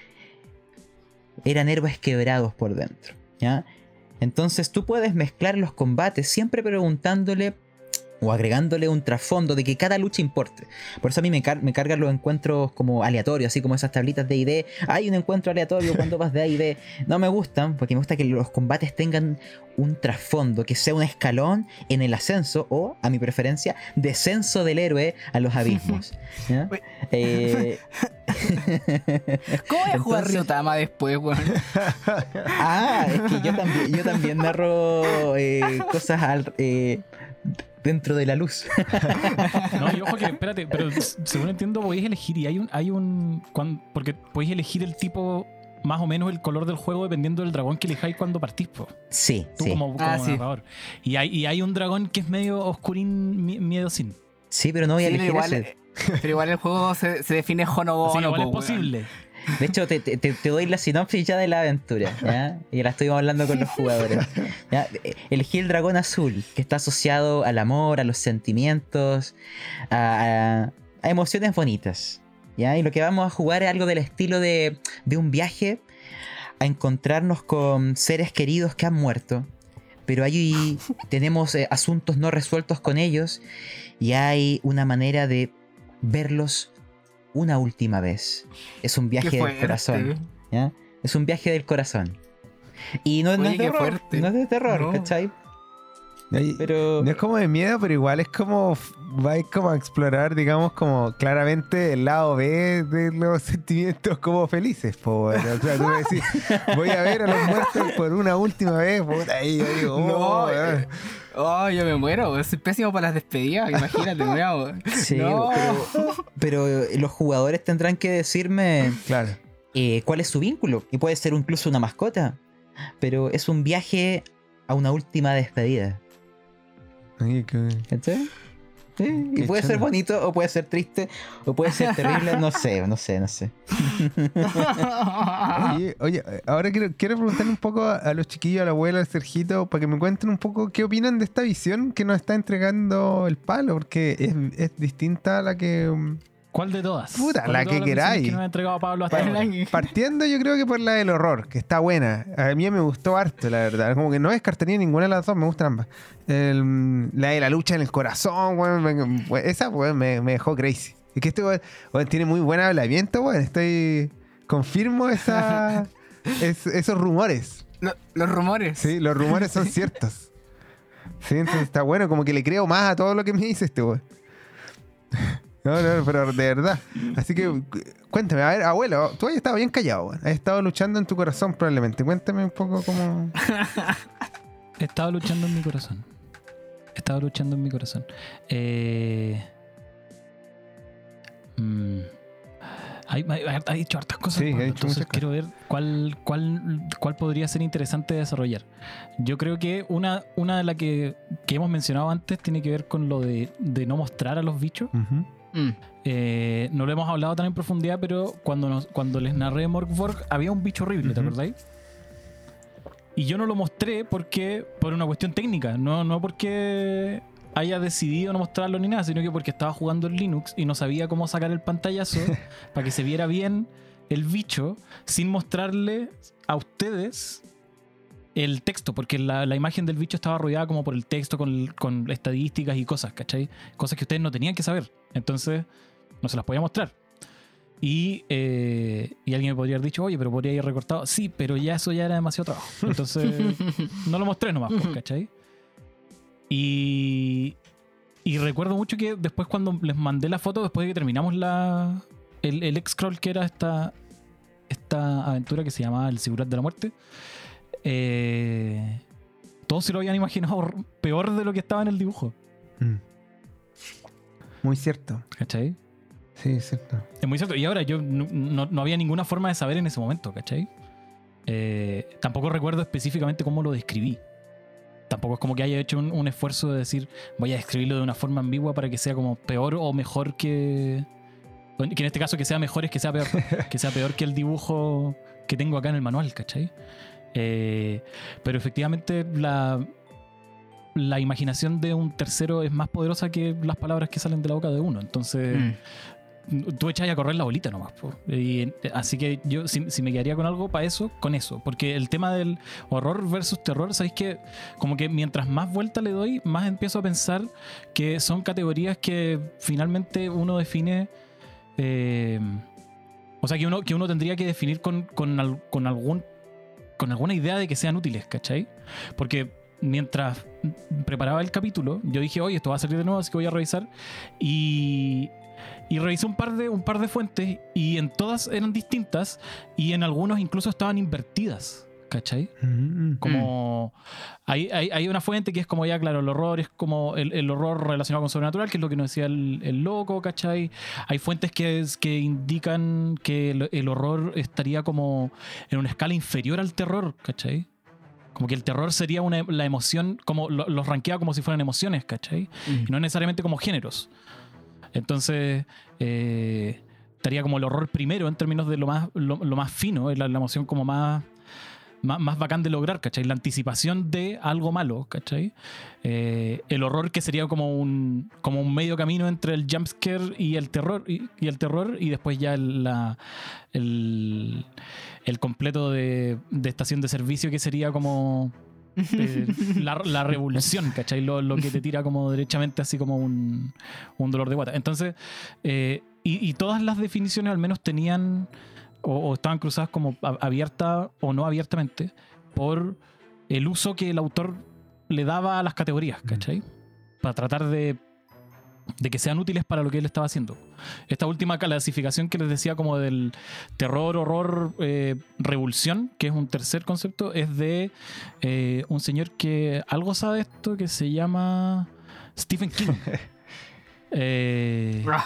Speaker 4: Eran héroes quebrados por dentro. ¿ya? Entonces tú puedes mezclar los combates siempre preguntándole o agregándole un trasfondo de que cada lucha importe. Por eso a mí me, car- me cargan los encuentros como aleatorios, así como esas tablitas de ID. Hay un encuentro aleatorio cuando vas de A y B. No me gustan, porque me gusta que los combates tengan un trasfondo, que sea un escalón en el ascenso o, a mi preferencia, descenso del héroe a los abismos. Eh,
Speaker 3: ¿Cómo voy a jugar
Speaker 4: Entonces-
Speaker 3: Ryotama después, weón?
Speaker 4: Ah, es que yo también, yo también narro eh, cosas al- eh, dentro de la luz.
Speaker 2: No, y ojo que, espérate, pero según entiendo, podéis elegir y hay un. Hay un cuan- porque podéis elegir el tipo más o menos el color del juego dependiendo del dragón que elijáis cuando partís, po.
Speaker 4: Sí,
Speaker 2: Tú
Speaker 4: sí.
Speaker 2: como, como
Speaker 3: Ah, sí.
Speaker 2: Y hay, y hay un dragón que es medio oscurín, mi- miedosín.
Speaker 4: Sí, pero no voy a
Speaker 3: Sí,
Speaker 4: elegir
Speaker 3: igual,
Speaker 4: ese.
Speaker 3: eh, pero igual el juego se, se define Honobo
Speaker 2: que igual es posible.
Speaker 4: De hecho, te, te- te- doy la sinopsis ya de la aventura, ¿ya? Y la estuvimos hablando con los jugadores. ¿ya? Elegí el dragón azul, que está asociado al amor, a los sentimientos, a, a- a emociones bonitas. ¿ya? Y lo que vamos a jugar es algo del estilo de, de un viaje a encontrarnos con seres queridos que han muerto. Pero ahí tenemos eh, asuntos no resueltos con ellos y hay una manera de verlos una última vez. Es un viaje del corazón. ¿ya? Es un viaje del corazón. Y no, no es
Speaker 3: fuerte.
Speaker 4: No es de terror,
Speaker 3: No.
Speaker 4: ¿cachai? Pero.
Speaker 1: No es como de miedo, pero igual es como vais como a explorar, digamos, como claramente el lado B de los sentimientos como felices, po, weón. O sea, tú me decís, voy a ver a los muertos por una última vez, puta, ahí yo digo, oh,
Speaker 3: No, eh, oh, yo me muero, soy pésimo para las despedidas, imagínate, weón.
Speaker 4: Sí,
Speaker 3: No.
Speaker 4: pero, pero los jugadores tendrán que decirme
Speaker 1: Claro.
Speaker 4: eh, cuál es su vínculo. Y puede ser incluso una mascota. Pero es un viaje a una última despedida.
Speaker 1: Ay, qué-
Speaker 4: ¿Cachai? Y puede ser bonito, o puede ser triste, o puede ser terrible, no sé, no sé, no sé.
Speaker 1: Oye, oye, ahora quiero, quiero preguntarle un poco a, a los chiquillos, a la abuela, al Sergito, para que me cuenten un poco qué opinan de esta visión que nos está entregando el palo, porque es, es distinta a la que...
Speaker 2: ¿Cuál de todas?
Speaker 1: Puta,
Speaker 2: ¿Cuál
Speaker 1: la que queráis.
Speaker 2: que nos ha entregado Pablo hasta
Speaker 3: Pa-
Speaker 2: ahora?
Speaker 1: Partiendo yo creo que por la del horror, que está buena. A mí me gustó harto, la verdad. Como que no descartaría ninguna de las dos, me gustan ambas. El- la de la lucha en el corazón, weón, esa weón, me, me dejó crazy. Es que este weón, weón, tiene muy buen hablamiento, weón. Estoy... Confirmo esa, es- esos rumores.
Speaker 3: Lo- los rumores.
Speaker 1: Sí, los rumores son ciertos. Sí, entonces está bueno, como que le creo más a todo lo que me dice este weón. No, no, pero de verdad. Así que cu- cuéntame, a ver, abuelo, tú has estado bien callado, weón. Has estado luchando en tu corazón probablemente. Cuéntame un poco cómo.
Speaker 2: He estado luchando en mi corazón. He estado luchando en mi corazón. Eh, mm, hay, hay- ha dicho hartas cosas.
Speaker 1: Sí,
Speaker 2: Pablo,
Speaker 1: dicho
Speaker 2: entonces quiero ver cuál, cuál, cuál podría ser interesante desarrollar. Yo creo que una, una de las que, que hemos mencionado antes tiene que ver con lo de, de no mostrar a los bichos.
Speaker 1: Ujú.
Speaker 3: Mm.
Speaker 2: Eh, no lo hemos hablado tan en profundidad, pero cuando, nos- cuando les narré Morgvorg había un bicho horrible, ¿te acordáis? Y yo no lo mostré porque por una cuestión técnica, no, no porque haya decidido no mostrarlo ni nada, sino que porque estaba jugando en Linux y no sabía cómo sacar el pantallazo para que se viera bien el bicho sin mostrarle a ustedes el texto, porque la, la imagen del bicho estaba rodeada como por el texto con, con estadísticas y cosas, ¿cachai? Cosas que ustedes no tenían que saber. Entonces, no se las podía mostrar. Y, eh, y alguien me podría haber dicho, oye, pero podría ir recortado. Sí, pero ya eso ya era demasiado trabajo. Entonces, no lo mostré nomás, pues, ¿cachai? Y, y recuerdo mucho que después cuando les mandé la foto, después de que terminamos la, el, el X-Crawl, que era esta, esta aventura que se llamaba El Sigurat de la Muerte, eh, todos se lo habían imaginado peor de lo que estaba en el dibujo.
Speaker 1: Mm. Muy cierto.
Speaker 2: ¿Cachai?
Speaker 1: Sí, es cierto.
Speaker 2: Es muy cierto. Y ahora yo no, no- no había ninguna forma de saber en ese momento, ¿cachai? Eh, tampoco recuerdo específicamente cómo lo describí. Tampoco es como que haya hecho un, un esfuerzo de decir voy a describirlo de una forma ambigua para que sea como peor o mejor que. Que en este caso que sea mejor es que sea peor. que sea peor que el dibujo que tengo acá en el manual, ¿cachai? Eh, pero efectivamente la, la imaginación de un tercero es más poderosa que las palabras que salen de la boca de uno. Entonces
Speaker 3: Mm.
Speaker 2: tú echas a correr la bolita nomás. po. Y, eh, así que yo, si, si me quedaría con algo para eso, con eso. Porque el tema del horror versus terror, ¿sabéis que Como que mientras más vuelta le doy, más empiezo a pensar que son categorías que finalmente uno define. eh, o sea, que uno, que uno tendría que definir con, con, al- con algún con alguna idea de que sean útiles, ¿cachai? Porque mientras preparaba el capítulo, yo dije, oye, esto va a salir de nuevo, así que voy a revisar. Y, y revisé un par, de, un par de fuentes y en todas eran distintas y en algunos incluso estaban invertidas, ¿cachai?
Speaker 1: Mm.
Speaker 2: Como hay, hay, hay una fuente que es como ya, claro, el horror es como el, el horror relacionado con sobrenatural, que es lo que nos decía el, el loco, ¿cachai? Hay fuentes que, es- que indican que el, el horror estaría como en una escala inferior al terror, ¿cachai? Como que el terror sería una, la emoción, como lo- los rankea como si fueran emociones, ¿cachai? y no necesariamente como géneros. Entonces, eh, estaría como el horror primero en términos de lo más, lo, lo más fino, la emoción como más, más, más bacán de lograr, ¿cachai? La anticipación de algo malo, ¿cachai? Eh, el horror que sería como un, como un medio camino entre el jumpscare y el terror, y, el terror, y después ya el, la- el, el completo de, de estación de servicio que sería como la, la revolución, ¿cachai? Lo, lo que te tira como derechamente así como un, un dolor de guata. Entonces, eh, y todas las definiciones al menos tenían o, o estaban cruzadas como abierta o no abiertamente por el uso que el autor le daba a las categorías, ¿cachai? Para tratar de, de que sean útiles para lo que él estaba haciendo. Esta última clasificación que les decía como del terror, horror, eh, revulsión, que es un tercer concepto, es de eh, un señor que algo sabe esto que se llama Stephen King. Eh,
Speaker 3: Ah,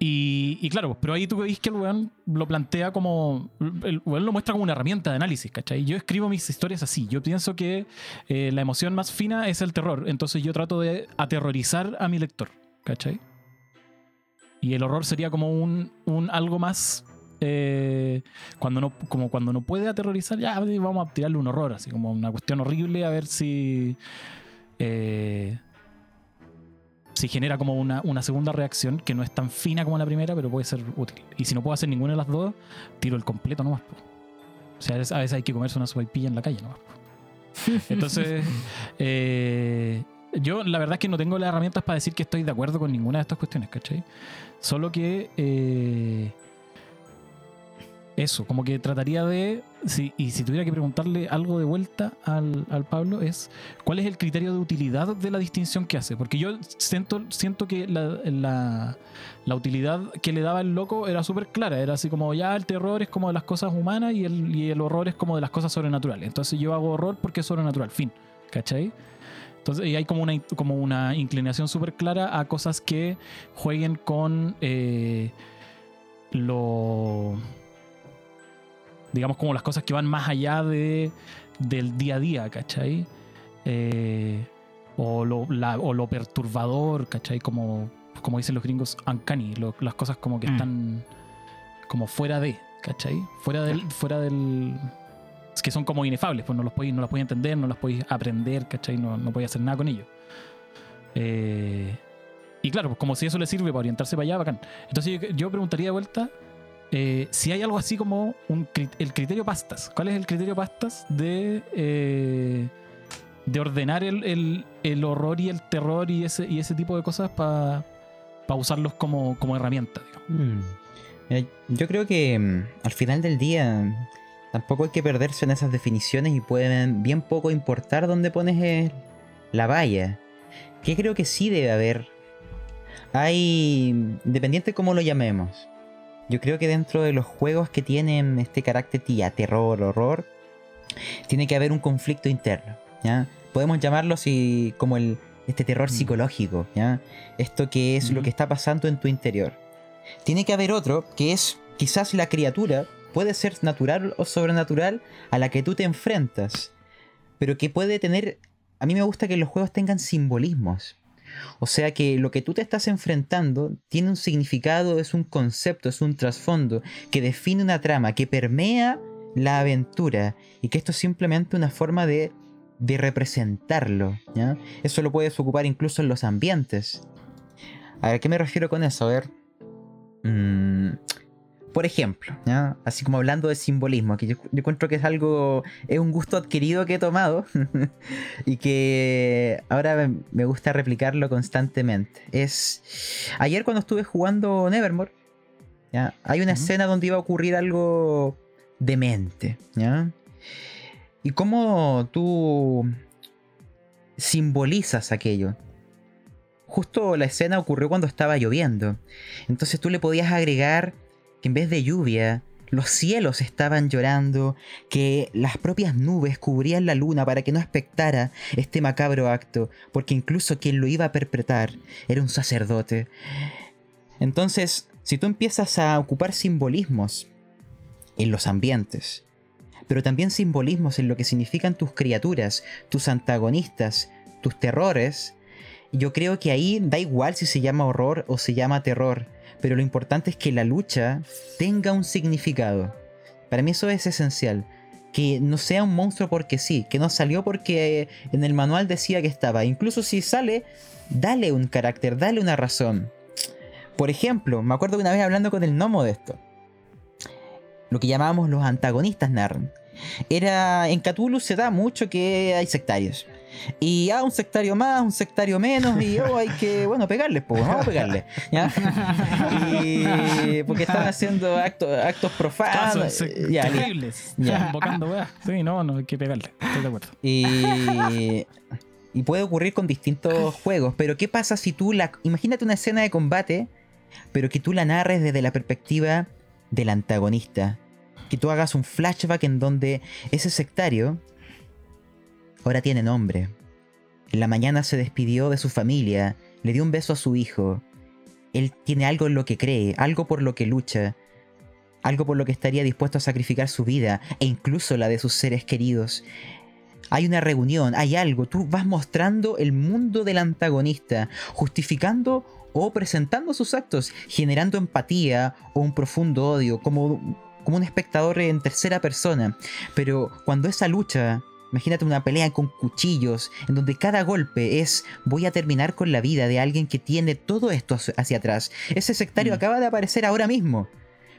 Speaker 2: y, claro, pero ahí tú veis que el weón lo plantea como. El weón lo muestra como una herramienta de análisis, ¿cachai? Yo escribo mis historias así. Yo pienso que eh, la emoción más fina es el terror. Entonces yo trato de aterrorizar a mi lector, ¿cachai? Y el horror sería como un, un algo más. eh, cuando no, como cuando no puede aterrorizar, ya vamos a tirarle un horror, así como una cuestión horrible, a ver si. eh, si genera como una, una segunda reacción que no es tan fina como la primera, pero puede ser útil. Y si no puedo hacer ninguna de las dos, tiro el completo nomás. po. O sea, a veces a veces hay que comerse una sopaipilla en la calle nomás. po. Entonces, eh, yo la verdad es que no tengo las herramientas para decir que estoy de acuerdo con ninguna de estas cuestiones, ¿cachai? Solo que... eh, eso, como que trataría de... si- y si tuviera que preguntarle algo de vuelta al, al Pablo es cuál es el criterio de utilidad de la distinción que hace. Porque yo siento, siento que la, la- la utilidad que le daba el loco era súper clara. Era así como ya el terror es como de las cosas humanas y el, y el horror es como de las cosas sobrenaturales. Entonces yo hago horror porque es sobrenatural, fin. ¿Cachai? Entonces y hay como una, como una inclinación súper clara a cosas que jueguen con eh, lo digamos como las cosas que van más allá de, del día a día, ¿cachai? Eh, o, lo, la- o lo perturbador, ¿cachai? Como, como dicen los gringos, uncanny, lo- las cosas como que
Speaker 3: Mm.
Speaker 2: están como fuera de, ¿cachai? Fuera del... Fuera del es que son como inefables, pues no los podéis no las podéis entender, no las podéis aprender, ¿cachai? No, no podéis hacer nada con ellos. Eh, y claro, pues como si eso le sirve para orientarse para allá, bacán. Entonces yo, yo preguntaría de vuelta eh, si hay algo así como un, el criterio pastas. ¿Cuál es el criterio pastas de, eh, de ordenar el, el- el horror y el terror y ese, y ese tipo de cosas para usarlos como, como herramienta?
Speaker 4: Mm. Mira, yo creo que mm, al final del día tampoco hay que perderse en esas definiciones y pueden bien poco importar dónde pones eh, la valla. Que creo que sí debe haber. Hay, independiente de cómo lo llamemos, yo creo que dentro de los juegos que tienen este carácter tía, terror, horror, tiene que haber un conflicto interno. ¿ya? Podemos llamarlo así como el, este terror
Speaker 2: Mm.
Speaker 4: psicológico. ¿ya? Esto que es lo
Speaker 2: Ujú.
Speaker 4: que está pasando en tu interior. Tiene que haber otro que es quizás la criatura, puede ser natural o sobrenatural, a la que tú te enfrentas, pero que puede tener... A mí me gusta que los juegos tengan simbolismos. O sea que lo que tú te estás enfrentando tiene un significado, es un concepto, es un trasfondo que define una trama, que permea la aventura y que esto es simplemente una forma de, de representarlo. Eso lo puedes ocupar incluso en los ambientes. A ¿qué me refiero con eso? A ver. Mm, por ejemplo, ¿ya? así como hablando de simbolismo, que yo, yo encuentro que es algo, es un gusto adquirido que he tomado y que ahora me- gusta replicarlo constantemente. Es, ayer cuando estuve jugando Nevermore, ¿ya? hay una escena donde iba a ocurrir algo demente, ¿ya? Y cómo tú simbolizas aquello. Justo la escena ocurrió cuando estaba lloviendo. Entonces tú le podías agregar que en vez de lluvia los cielos estaban llorando, que las propias nubes cubrían la luna para que no expectara este macabro acto, porque incluso quien lo iba a perpetrar era un sacerdote. Entonces, si tú empiezas a ocupar simbolismos en los ambientes, pero también simbolismos en lo que significan tus criaturas, tus antagonistas, tus terrores, yo creo que ahí da igual si se llama horror o se llama terror, pero lo importante es que la lucha tenga un significado. Para mí eso es esencial. Que no sea un monstruo porque sí, que no salió porque en el manual decía que estaba. Incluso si sale, dale un carácter, dale una razón. Por ejemplo, me acuerdo una vez hablando con el gnomo de esto. Lo que llamábamos los antagonistas Narn. Era. En Cthulhu se da mucho que hay sectarios. Y ah, un sectario más, un sectario menos, y oh, hay que, bueno, pegarles, pues, vamos a pegarles. ¿ya? Y, porque están haciendo actos, actos profanos.
Speaker 2: ya, terribles. Ya. Invocando weas. Sí, no, no hay que pegarle. Estoy de acuerdo.
Speaker 4: Y, y puede ocurrir con distintos juegos. Pero ¿qué pasa si tú la. Imagínate una escena de combate, pero que tú la narres desde la perspectiva del antagonista. Que tú hagas un flashback en donde ese sectario ahora tiene nombre. En la mañana se despidió de su familia, le dio un beso a su hijo. Él tiene algo en lo que cree, algo por lo que lucha, algo por lo que estaría dispuesto a sacrificar su vida e incluso la de sus seres queridos. Hay una reunión, hay algo, tú vas mostrando el mundo del antagonista, justificando o presentando sus actos, generando empatía o un profundo odio, como, como un espectador en tercera persona. Pero cuando esa lucha Imagínate una pelea con cuchillos, en donde cada golpe es voy a terminar con la vida de alguien que tiene todo esto hacia atrás. Ese sectario mm. acaba de aparecer ahora mismo.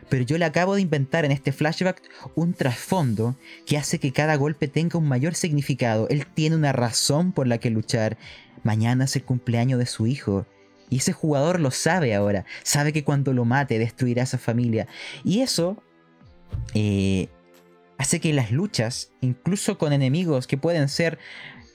Speaker 4: Pero yo le acabo de inventar en este flashback un trasfondo que hace que cada golpe tenga un mayor significado. Él tiene una razón por la que luchar. Mañana es el cumpleaños de su hijo. Y ese jugador lo sabe ahora. Sabe que cuando lo mate destruirá a esa familia. Y eso eh, hace que las luchas, incluso con enemigos que pueden ser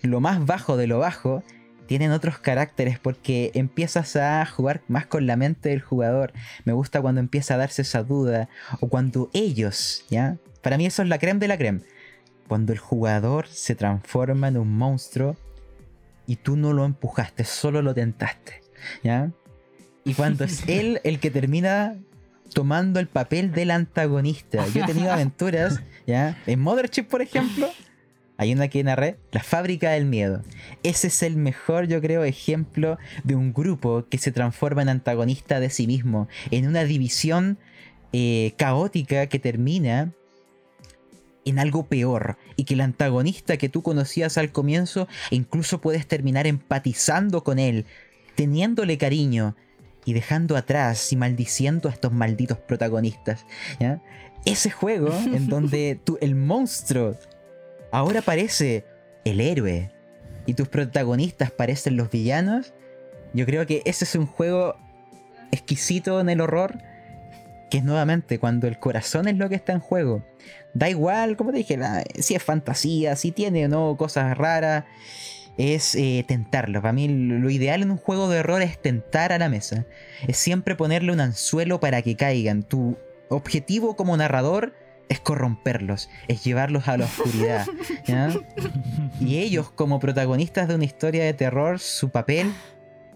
Speaker 4: lo más bajo de lo bajo, tienen otros caracteres porque empiezas a jugar más con la mente del jugador. Me gusta cuando empieza a darse esa duda o cuando ellos, ¿ya? Para mí eso es la creme de la creme. Cuando el jugador se transforma en un monstruo y tú no lo empujaste, solo lo tentaste, ¿ya? Y cuando es él el que termina tomando el papel del antagonista. Yo he tenido aventuras, ¿ya? En Mothership, por ejemplo, hay una que narré, La fábrica del miedo. Ese es el mejor, yo creo, ejemplo de un grupo que se transforma en antagonista de sí mismo, en una división eh, caótica que termina en algo peor y que el antagonista que tú conocías al comienzo incluso puedes terminar empatizando con él, teniéndole cariño, y dejando atrás y maldiciendo a estos malditos protagonistas. Ese juego en donde tú, el monstruo ahora parece el héroe y tus protagonistas parecen los villanos, yo creo que ese es un juego exquisito en el horror, que es nuevamente cuando el corazón es lo que está en juego. Da igual, como te dije, si es fantasía, si tiene o no cosas raras es eh, tentarlo. Para mí lo ideal en un juego de horror es tentar a la mesa. Es siempre ponerle un anzuelo para que caigan. Tu objetivo como narrador es corromperlos, es llevarlos a la oscuridad. Y ellos como protagonistas de una historia de terror, su papel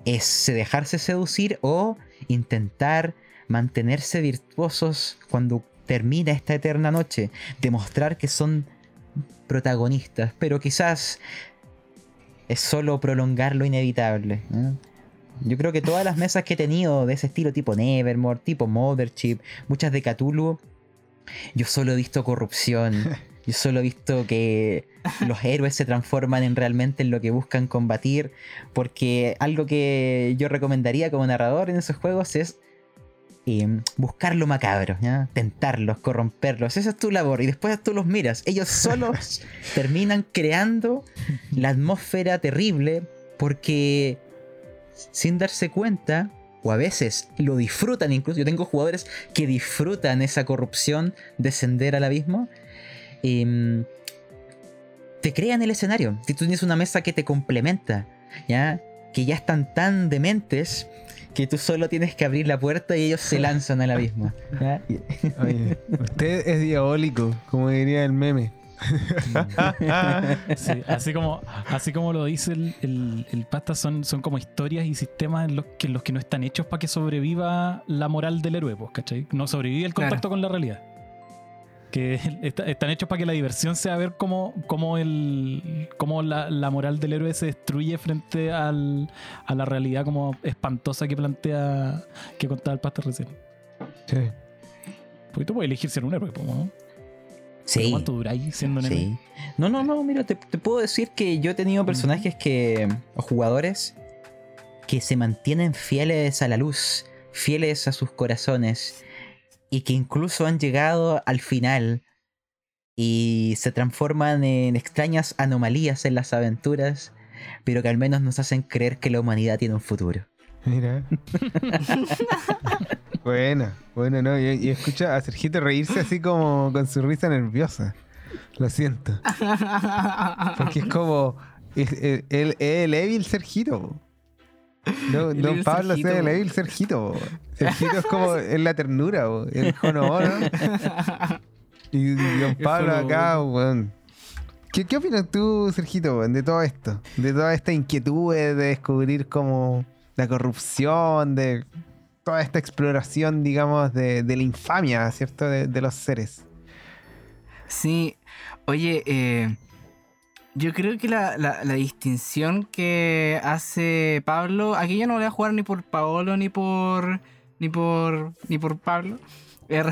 Speaker 4: es dejarse seducir o intentar mantenerse virtuosos cuando termina esta eterna noche, demostrar que son protagonistas, pero quizás es solo prolongar lo inevitable. Yo creo que todas las mesas que he tenido de ese estilo, tipo Nevermore, tipo Mothership, muchas de Cthulhu, yo solo he visto corrupción. Yo solo he visto que los héroes se transforman en realmente en lo que buscan combatir. Porque algo que yo recomendaría como narrador en esos juegos es buscar lo macabro, tentarlos, corromperlos. Esa es tu labor. Y después tú los miras. Ellos solos terminan creando la atmósfera terrible porque sin darse cuenta, o a veces lo disfrutan incluso. Yo tengo jugadores que disfrutan esa corrupción, descender al abismo. Em, te crean el escenario. Si tú tienes una mesa que te complementa, ¿ya? que ya están tan dementes que tú solo tienes que abrir la puerta y ellos se lanzan al abismo. Y-
Speaker 1: Oye, usted es diabólico, como diría el meme.
Speaker 2: Sí, así como, así como lo dice el, el, el pasta, son, son como historias y sistemas en los que, en los que no están hechos para que sobreviva la moral del héroe, pues, ¿cachai? No sobrevive el contacto con la realidad. Que está- están hechos para que la diversión sea ver cómo, cómo, el, cómo la, la moral del héroe se destruye frente al, a la realidad como espantosa que plantea, que contaba el pasta recién.
Speaker 1: Sí.
Speaker 2: Porque tú puedes elegir ser un héroe, ¿no?
Speaker 4: Sí.
Speaker 2: ¿Cuánto duráis siendo un héroe?
Speaker 4: Sí. No, no, no, mira, te, te puedo decir que yo he tenido personajes que. o jugadores que se mantienen fieles a la luz, fieles a sus corazones, y que incluso han llegado al final y se transforman en extrañas anomalías en las aventuras, pero que al menos nos hacen creer que la humanidad tiene un futuro.
Speaker 1: Mira. Buena, bueno, no. Y, y escucha a Sergito reírse así como con su risa nerviosa. Lo siento. Porque es como. Es, es- el, es el Evil Sergito. No,
Speaker 3: El
Speaker 1: don Pablo
Speaker 3: Sergito,
Speaker 1: es el Sergito. Sergito es como en la ternura, el jonobono. Y, don Pablo acá, weón. ¿Qué, ¿Qué opinas tú, Sergito, de todo esto? De toda esta inquietud de descubrir como la corrupción, de toda esta exploración, digamos, de, de la infamia, ¿cierto? De, de los seres.
Speaker 3: Sí, oye, eh, yo creo que la, la- distinción que hace Pablo, aquí yo no voy a jugar ni por Paolo ni por ni por ni por Pablo, eh,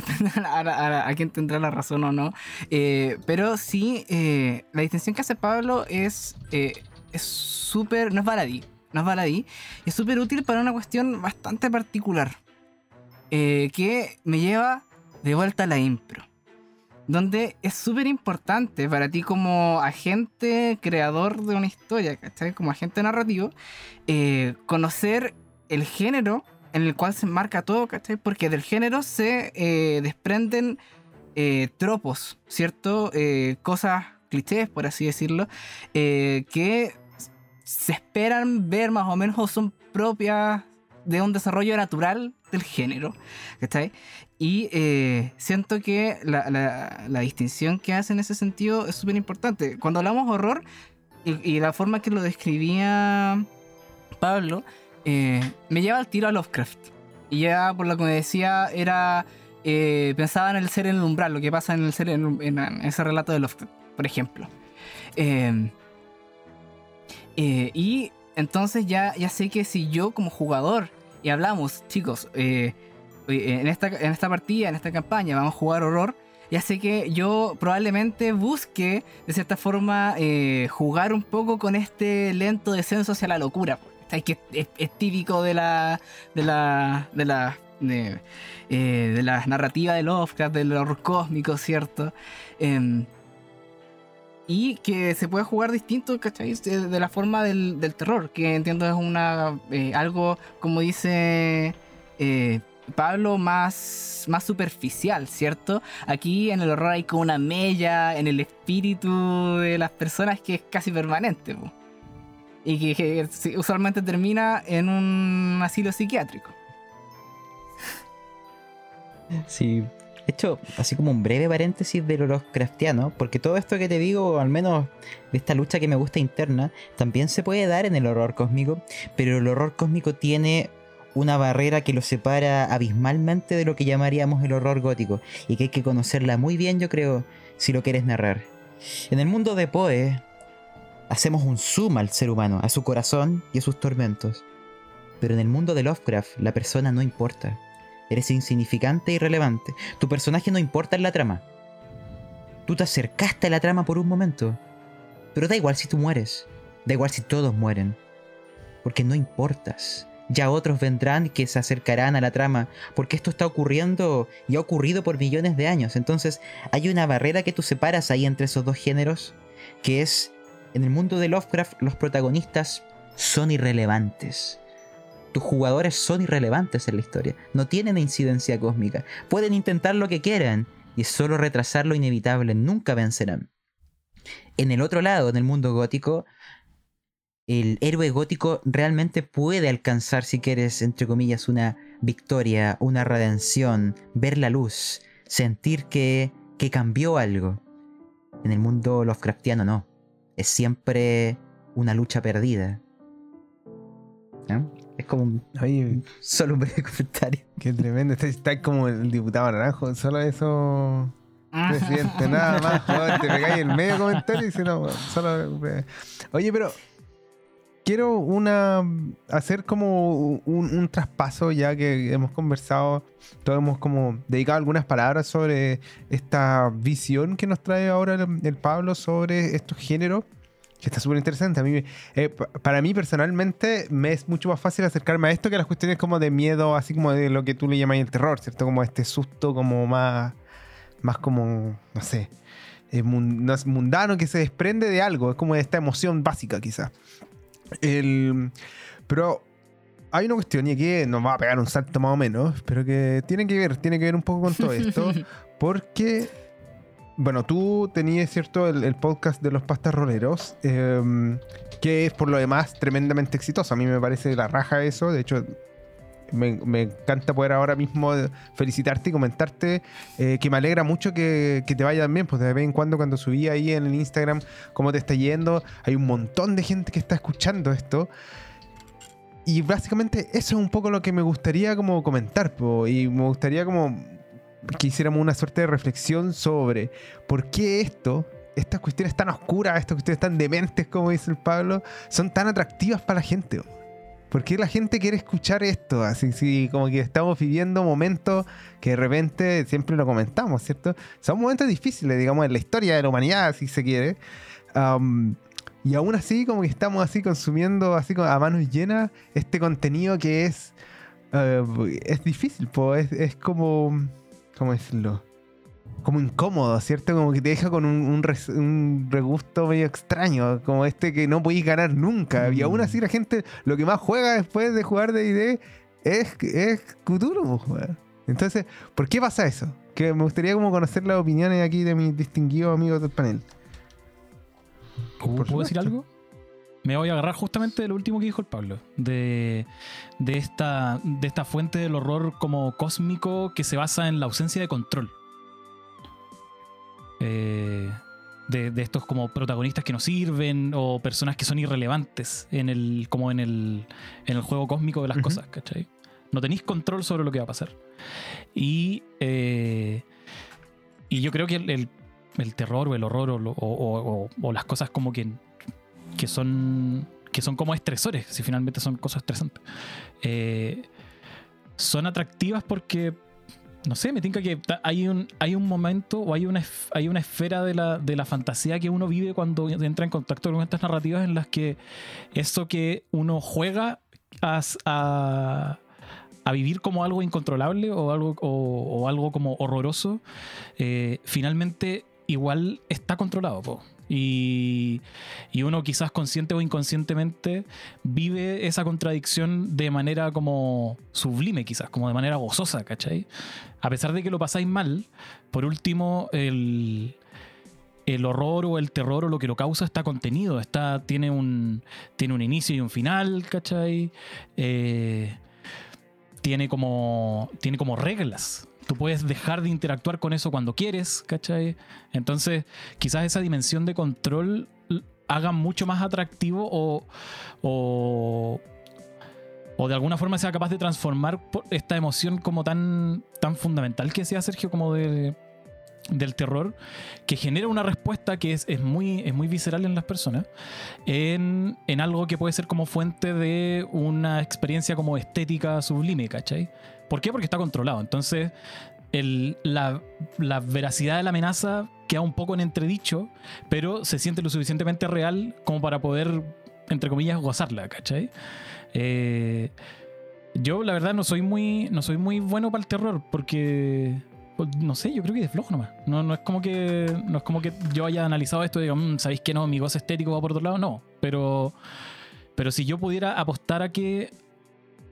Speaker 3: a, a a quién tendrá la razón o no, eh, pero sí eh, la distinción que hace Pablo es eh, es súper, no es baladí, no es baladí, es súper útil para una cuestión bastante particular que me lleva de vuelta a la impro donde es súper importante para ti como agente creador de una historia, ¿cachai? Como agente narrativo, eh, conocer el género en el cual se enmarca todo, ¿cachai? Porque del género se eh, desprenden eh, tropos, ¿cierto? Cosas, clichés, por así decirlo, que se esperan ver más o menos o son propias de un desarrollo natural del género, ¿cachai? Y eh, siento que la, la- distinción que hace en ese sentido es súper importante. Cuando hablamos horror y, la forma que lo describía Pablo, eh, me lleva al tiro a Lovecraft. Y ya por lo que me decía, era. eh, pensaba en el ser en el umbral, lo que pasa en el ser en, en- ese relato de Lovecraft, por ejemplo. Eh, y entonces ya, ya sé que si yo como jugador, y hablamos, chicos, en, esta, en esta partida, en esta campaña, vamos a jugar horror, ya sé que yo probablemente busque, de cierta forma, eh, jugar un poco con este lento descenso hacia la locura. ¿cachai? Que es, es típico de la. de la. de la. de, eh, de las narrativas de Lovecraft, del horror cósmico, ¿cierto? Em, y que se puede jugar distinto, ¿cachai? De, la forma del, del terror, que entiendo es una eh, algo, como dice Pablo, más, más superficial, ¿cierto? Aquí en el horror hay como una mella en el espíritu de las personas que es casi permanente, y que, usualmente termina en un asilo psiquiátrico.
Speaker 4: Sí. De hecho, así como un breve paréntesis de lo Lovecraftiano, porque todo esto que te digo, al menos de esta lucha que me gusta interna, también se puede dar en el horror cósmico, pero el horror cósmico tiene una barrera que lo separa abismalmente de lo que llamaríamos el horror gótico, y que hay que conocerla muy bien, yo creo, si lo quieres narrar. En el mundo de Poe, hacemos un zoom al ser humano, a su corazón y a sus tormentos. Pero en el mundo de Lovecraft, la persona no importa. Eres insignificante e irrelevante. Tu personaje no importa en la trama. Tú te acercaste a la trama por un momento. Pero da igual si tú mueres. Da igual si todos mueren. Porque no importas. Ya otros vendrán que se acercarán a la trama. Porque esto está ocurriendo y ha ocurrido por millones de años. Entonces hay una barrera que tú separas ahí entre esos dos géneros. Que es, en el mundo de Lovecraft, los protagonistas son irrelevantes tus jugadores son irrelevantes en la historia, no tienen incidencia cósmica, pueden intentar lo que quieran y solo retrasar lo inevitable, nunca vencerán. En el otro lado, en el mundo gótico, el héroe gótico realmente puede alcanzar, si quieres, entre comillas, una victoria, una redención, ver la luz, sentir que, que cambió algo. En el mundo Lovecraftiano no. Es siempre una lucha perdida. ¿No? Es como un,
Speaker 1: Oye,
Speaker 4: solo un breve comentario.
Speaker 1: qué tremendo. Está, está como el diputado Naranjo. Solo eso. Presidente, nada más. joder, te pegáis en medio comentario y dice, no, solo. Oye, pero. Quiero hacer como un, traspaso, ya que hemos conversado. Todos hemos como dedicado algunas palabras sobre esta visión que nos trae ahora el, Pablo sobre estos géneros. Que está súper interesante. Eh, pa- para mí personalmente me es mucho más fácil acercarme a esto que a las cuestiones como de miedo, así como de lo que tú le llamas el terror, ¿cierto? Como este susto como más, más como, no sé, es mundano que se desprende de algo. Es como esta emoción básica quizás. El, pero hay una cuestión y aquí nos va a pegar un salto más o menos, pero que tiene que ver, tiene que ver un poco con todo esto. Porque, bueno, tú tenías, ¿cierto? El, el podcast de los pastas roleros, eh, que es por lo demás tremendamente exitoso. A mí me parece la raja eso. De hecho, me, encanta poder ahora mismo felicitarte y comentarte eh, que me alegra mucho que, te vaya bien. Pues de vez en cuando, cuando subí ahí en el Instagram cómo te está yendo, hay un montón de gente que está escuchando esto. Y básicamente eso es un poco lo que me gustaría como comentar. y me gustaría como que hiciéramos una suerte de reflexión sobre por qué esto, estas cuestiones tan oscuras, estas cuestiones tan dementes, como dice el Pablo, son tan atractivas para la gente. ¿Por qué la gente quiere escuchar esto? Así, sí, como que estamos viviendo momentos que de repente siempre lo comentamos, ¿cierto? Son momentos difíciles, digamos, en la historia de la humanidad, si se quiere. Y aún así, como que estamos así consumiendo así a manos llenas este contenido que es. eh, es difícil, po, es, es como. ¿Cómo decirlo? Como incómodo, ¿cierto? Como que te deja con un, un res- un regusto medio extraño, como este que no podéis ganar nunca. Y aún así la gente lo que más juega después de jugar de ID es, es Cthulhu, weón. Entonces, ¿por qué pasa eso? Que me gustaría como conocer las opiniones aquí de mis distinguidos amigos del panel.
Speaker 2: ¿Puedo decir algo? Me voy a agarrar justamente de lo último que dijo el Pablo, de, de, esta, de esta fuente del horror como cósmico que se basa en la ausencia de control. Eh, de, de estos como protagonistas que no sirven o personas que son irrelevantes en el, como en el, en el juego cósmico de las cosas, ¿cachai? No tenéis control sobre lo que va a pasar. Y, eh, y yo creo que el, el- el terror o el horror o, lo- o- o- o- o las cosas como que, que son que son como estresores, si finalmente son cosas estresantes, eh, son atractivas porque no sé, me tinca que hay un, hay un momento o hay una, hay una esfera de la, de la fantasía que uno vive cuando entra en contacto con estas narrativas en las que eso que uno juega a, a, a vivir como algo incontrolable o algo, o, o algo como horroroso, eh, finalmente igual está controlado. po. Y, y uno quizás consciente o inconscientemente vive esa contradicción de manera como sublime, quizás, como de manera gozosa, ¿cachai? A pesar de que lo pasáis mal, por último, el, el horror o el terror o lo que lo causa está contenido, está, tiene, un, tiene un inicio y un final, ¿cachai? Eh, tiene, como, tiene como reglas. Tú puedes dejar de interactuar con eso cuando quieres, ¿cachai? Entonces, quizás esa dimensión de control haga mucho más atractivo o, o, o de alguna forma sea capaz de transformar esta emoción como tan, tan fundamental que decía Sergio, como de, del terror, que genera una respuesta que es, es muy, es muy visceral en las personas, en, en algo que puede ser como fuente de una experiencia como estética sublime, ¿cachai? ¿Por qué? Porque está controlado. Entonces, la, veracidad de la amenaza queda un poco en entredicho, pero se siente lo suficientemente real como para poder, entre comillas, gozarla, ¿cachai? Eh, yo, la verdad, no soy muy, no soy muy bueno para el terror, porque pues, no sé, yo creo que de flojo nomás. No, no es como que no es como que yo haya analizado esto y digo, "Mm, ¿sabéis que no? Mi gozo estético va por otro lado. No, pero, pero si yo pudiera apostar a que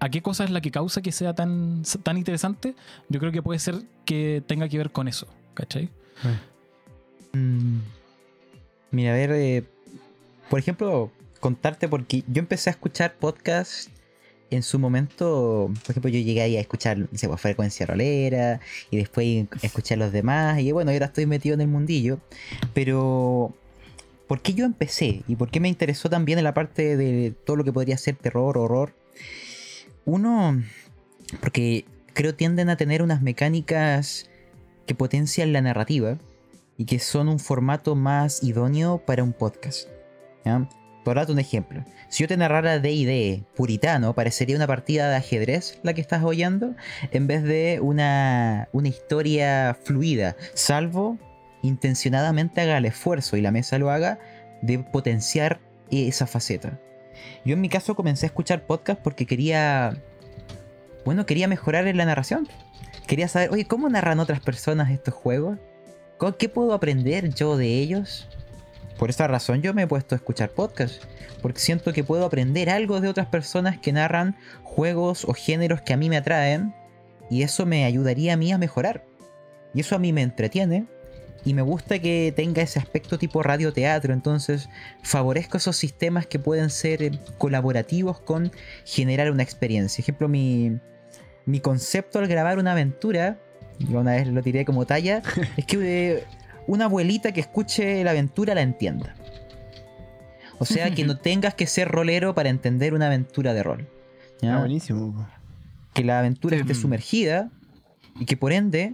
Speaker 2: a qué cosa es la que causa que sea tan, tan interesante, yo creo que puede ser que tenga que ver con eso, ¿cachai?
Speaker 4: Mm. Mira, a ver, eh, por ejemplo, contarte porque yo empecé a escuchar podcasts en su momento, por ejemplo, yo llegué ahí a escuchar no sé, pues, frecuencia rolera y después a escuchar los demás y bueno, ahora estoy metido en el mundillo, pero ¿por qué yo empecé y por qué me interesó también en la parte de todo lo que podría ser terror, horror? Uno, porque creo tienden a tener unas mecánicas que potencian la narrativa y que son un formato más idóneo para un podcast. Por un ejemplo, si yo te narrara D&D puritano, parecería una partida de ajedrez la que estás oyendo, en vez de una, una historia fluida, salvo intencionadamente haga el esfuerzo y la mesa lo haga de potenciar esa faceta. Yo en mi caso comencé a escuchar podcast porque quería, bueno, quería mejorar en la narración. Quería saber, oye, ¿cómo narran otras personas estos juegos? ¿Qué puedo aprender yo de ellos? Por esa razón yo me he puesto a escuchar podcasts, porque siento que puedo aprender algo de otras personas que narran juegos o géneros que a mí me atraen, y eso me ayudaría a mí a mejorar. Y eso a mí me entretiene, y me gusta que tenga ese aspecto tipo radioteatro, entonces favorezco esos sistemas que pueden ser eh, colaborativos con generar una experiencia. Ejemplo, mi, mi concepto al grabar una aventura, yo una vez lo tiré como talla, es que... Eh, una abuelita que escuche la aventura la entienda. O sea, que no tengas que ser rolero para entender una aventura de rol.
Speaker 1: Ah, buenísimo.
Speaker 4: Que la aventura esté sumergida y que por ende,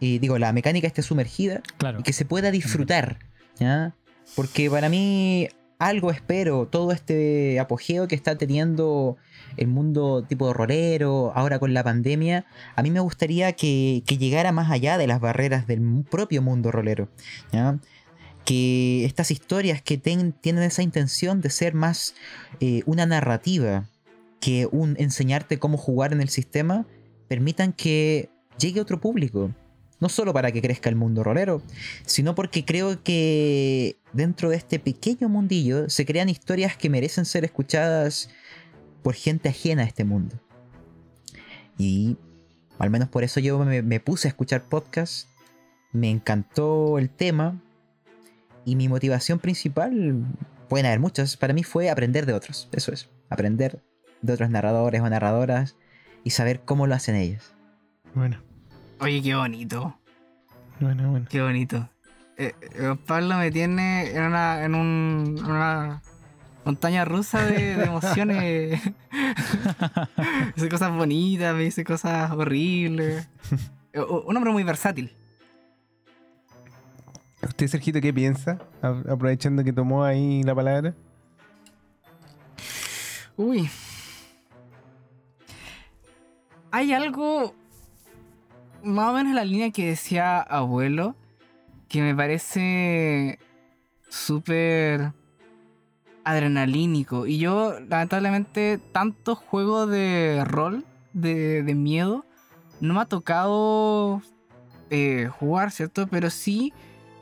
Speaker 4: y digo, la mecánica esté sumergida y que se pueda disfrutar. ¿ya? Porque para mí algo espero, todo este apogeo que está teniendo el mundo tipo rolero, ahora con la pandemia, a mí me gustaría que, llegara más allá de las barreras del propio mundo rolero. Que estas historias que tienen esa intención de ser más eh, una narrativa que un enseñarte cómo jugar en el sistema, permitan que llegue a otro público. No solo para que crezca el mundo rolero, sino porque creo que dentro de este pequeño mundillo se crean historias que merecen ser escuchadas por gente ajena a este mundo. Y al menos por eso yo me, puse a escuchar podcasts, me encantó el tema y mi motivación principal, pueden haber muchas, para mí fue aprender de otros, eso es, aprender de otros narradores o narradoras y saber cómo lo hacen ellos.
Speaker 1: Bueno.
Speaker 3: Oye, qué bonito.
Speaker 1: Bueno, bueno.
Speaker 3: Qué bonito. Eh, eh, Pablo me tiene en una, en un, una montaña rusa de, emociones. dice cosas bonitas, me dice cosas horribles. Un hombre muy versátil.
Speaker 1: ¿Usted, Sergito, qué piensa? Aprovechando que tomó ahí la palabra.
Speaker 3: Uy. Hay algo más o menos en la línea que decía abuelo que me parece súper adrenalínico. Y yo, lamentablemente, tanto juego de rol, de, miedo, no me ha tocado eh, jugar, ¿cierto? Pero sí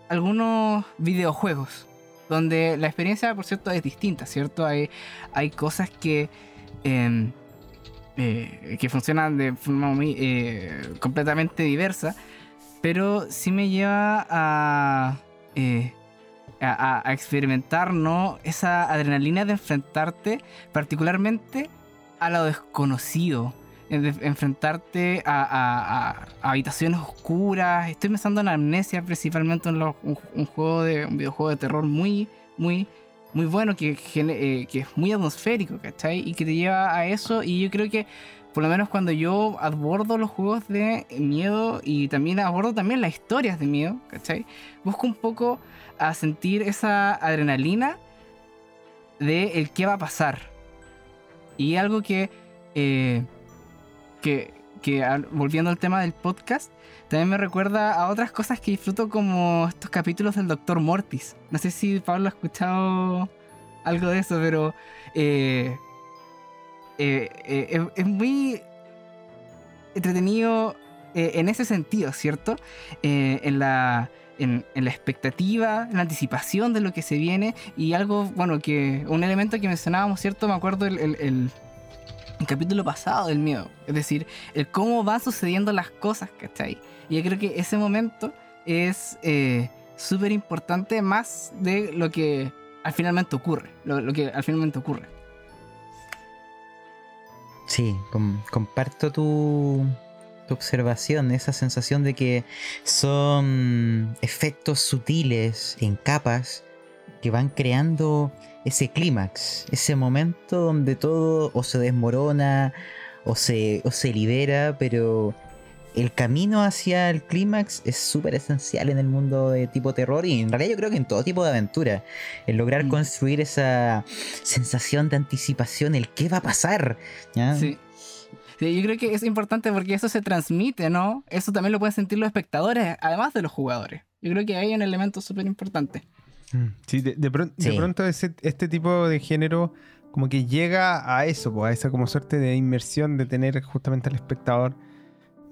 Speaker 3: algunos videojuegos. Donde la experiencia, por cierto, es distinta, ¿cierto? Hay, hay cosas que, em, eh, que funcionan de forma muy, eh, completamente diversa. Pero sí me lleva a a, experimentar ¿no? esa adrenalina de enfrentarte particularmente a lo desconocido, de enfrentarte a, habitaciones oscuras. Estoy pensando en Amnesia principalmente, en un, juego de, un videojuego de terror muy, muy, muy bueno, que, eh, que es muy atmosférico, ¿cachai? Y que te lleva a eso. Y yo creo que por lo menos cuando yo abordo los juegos de miedo y también abordo también las historias de miedo, ¿cachai? Busco un poco a sentir esa adrenalina de el qué va a pasar. Y algo que, eh, que, volviendo al tema del podcast, también me recuerda a otras cosas que disfruto como estos capítulos del Doctor Mortis. No sé si Pablo ha escuchado algo de eso, pero eh, eh, es muy entretenido en ese sentido, ¿cierto? en la en, la expectativa, en la anticipación de lo que se viene y algo, bueno, que un elemento que mencionábamos, ¿cierto? Me acuerdo el, el, capítulo pasado del miedo, es decir, el cómo van sucediendo las cosas, ¿cachai? Y yo creo que ese momento es eh, súper importante más de lo que al finalmente ocurre. Lo, que al finalmente ocurre.
Speaker 4: Sí, com- comparto tu, tu observación, esa sensación de que son efectos sutiles en capas que van creando ese clímax, ese momento donde todo o se desmorona o se, o se libera, pero el camino hacia el clímax es súper esencial en el mundo de tipo terror y en realidad yo creo que en todo tipo de aventura. El lograr
Speaker 3: Mm.
Speaker 4: construir esa sensación de anticipación, el qué va a pasar. ¿ya?
Speaker 3: Sí. Sí, yo creo que es importante porque eso se transmite, ¿no? Eso también lo pueden sentir los espectadores, además de los jugadores. Yo creo que hay un elemento súper importante.
Speaker 1: Mm, Sí, de, de pron- de
Speaker 4: Sí.
Speaker 1: pronto ese, este tipo de género como que llega a eso, pues, a esa como suerte de inmersión, de tener justamente al espectador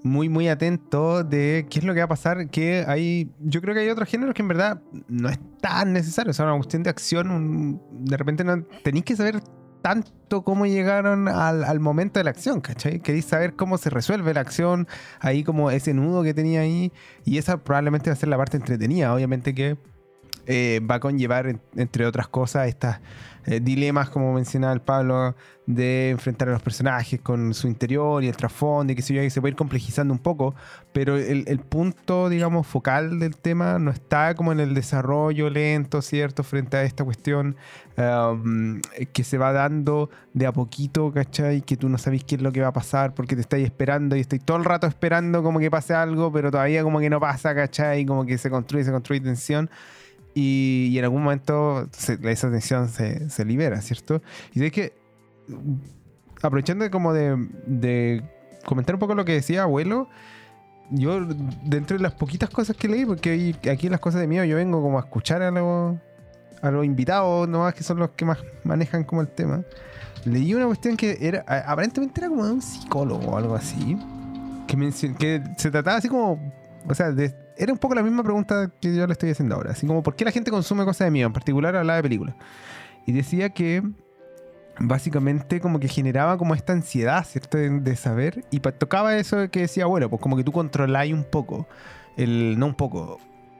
Speaker 1: muy, muy atento de qué es lo que va a pasar, que hay, yo creo que hay otros géneros que en verdad no es tan necesario, o sea, una cuestión de acción, un- de repente no tenéis que saber tanto cómo llegaron al, al momento de la acción, ¿cachai? Queréis saber cómo se resuelve la acción, ahí como ese nudo que tenía ahí, y esa probablemente va a ser la parte entretenida, obviamente que eh, va a conllevar, en- entre otras cosas, estos dilemas, como mencionaba el Pablo, de enfrentar a los personajes con su interior y el trasfondo y que se puede ir complejizando un poco, pero el, el punto, digamos, focal del tema no está como en el desarrollo lento, ¿cierto? Frente a esta cuestión um, que se va dando de a poquito, ¿cachai? Que tú no sabes qué es lo que va a pasar porque te estáis esperando y estáis todo el rato esperando como que pase algo, pero todavía como que no pasa, ¿cachai? Como que se construye, se construye tensión y, y en algún momento se- esa tensión se, se libera, ¿cierto? Y es que, aprovechando como de, de comentar un poco lo que decía abuelo, yo dentro de las poquitas cosas que leí, porque aquí las cosas de mío yo vengo como a escuchar a los, a los invitados nomás, que son los que más manejan como el tema, leí una cuestión que era, aparentemente era como de un psicólogo o algo así, que, que se trataba así como, o sea, de- era un poco la misma pregunta que yo le estoy haciendo ahora, así como, ¿por qué la gente consume cosas de miedo? En particular hablaba de películas. Y decía que básicamente como que generaba como esta ansiedad, ¿cierto? De, de saber. Y tocaba eso que decía, bueno, pues como que tú controláis un poco, el, no un poco,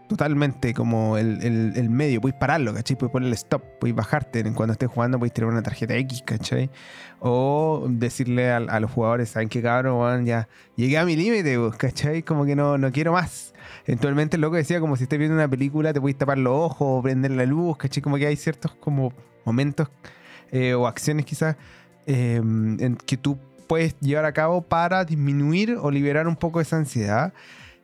Speaker 1: totalmente como el, el- el medio, podéis pararlo, ¿cachai? Podéis ponerle stop, podéis bajarte cuando estés jugando, podéis tirar una tarjeta X, ¿cachai? O decirle a, a los jugadores, ¿saben qué cabrón? weón? ya llegué a mi límite, pues, ¿cachai? Como que no, no quiero más. Eventualmente el loco decía como si estés viendo una película, te podéis tapar los ojos o prender la luz, ¿cachai? Como que hay ciertos como momentos eh, o acciones quizás eh, en que tú puedes llevar a cabo para disminuir o liberar un poco esa ansiedad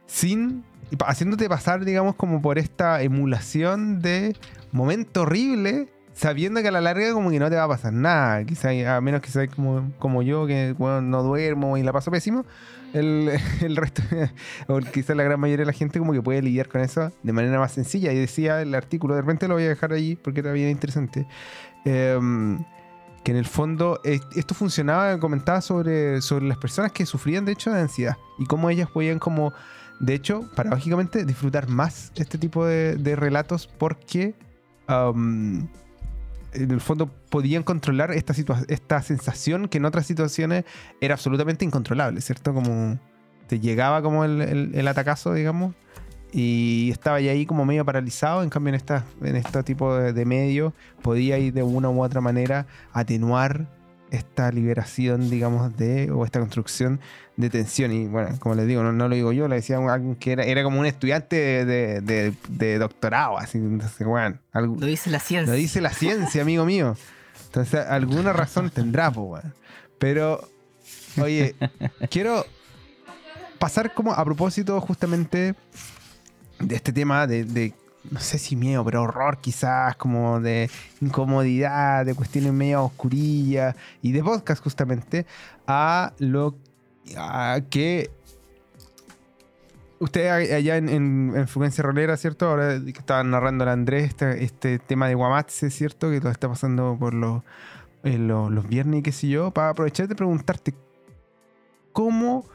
Speaker 1: sin haciéndote pasar digamos como por esta emulación de momento horrible sabiendo que a la larga como que no te va a pasar nada. Quizás a menos que seas como, como yo que bueno, no duermo y la paso pésimo el, el resto o quizás la gran mayoría de la gente como que puede lidiar con eso de manera más sencilla. Y decía el artículo de repente lo voy a dejar allí porque era bien interesante. Em, que en el fondo eh, esto funcionaba, comentaba sobre, sobre las personas que sufrían de hecho de ansiedad y cómo ellas podían como, de hecho, paradójicamente, disfrutar más este tipo de, de relatos porque am, en el fondo podían controlar esta, esta sensación que en otras situaciones era absolutamente incontrolable, ¿cierto? Como te llegaba como el, el, atacazo, digamos, y estaba ya ahí como medio paralizado. En cambio, en, en este tipo de, de medios podía ir de una u otra manera atenuar esta liberación, digamos, de, o esta construcción de tensión. Y bueno, como les digo, no, no lo digo yo, lo decía un- alguien que era, era como un estudiante de, de- de- de doctorado, así, entonces, bueno, algo,
Speaker 3: Lo dice la ciencia.
Speaker 1: lo dice la ciencia, amigo mío. Entonces, alguna razón tendrá, po, weón. Pero, oye, quiero pasar como a propósito justamente de este tema de, de, no sé si miedo, pero horror quizás, como de incomodidad, de cuestiones medio oscurillas y de podcast justamente, a lo a que usted allá en, en, en Rolera, ¿cierto? Ahora que estaban narrando el Andrés este, este tema de Guamatse, ¿cierto? Que lo está pasando por los, eh, los, los viernes y qué sé yo, para aprovechar de preguntarte cómo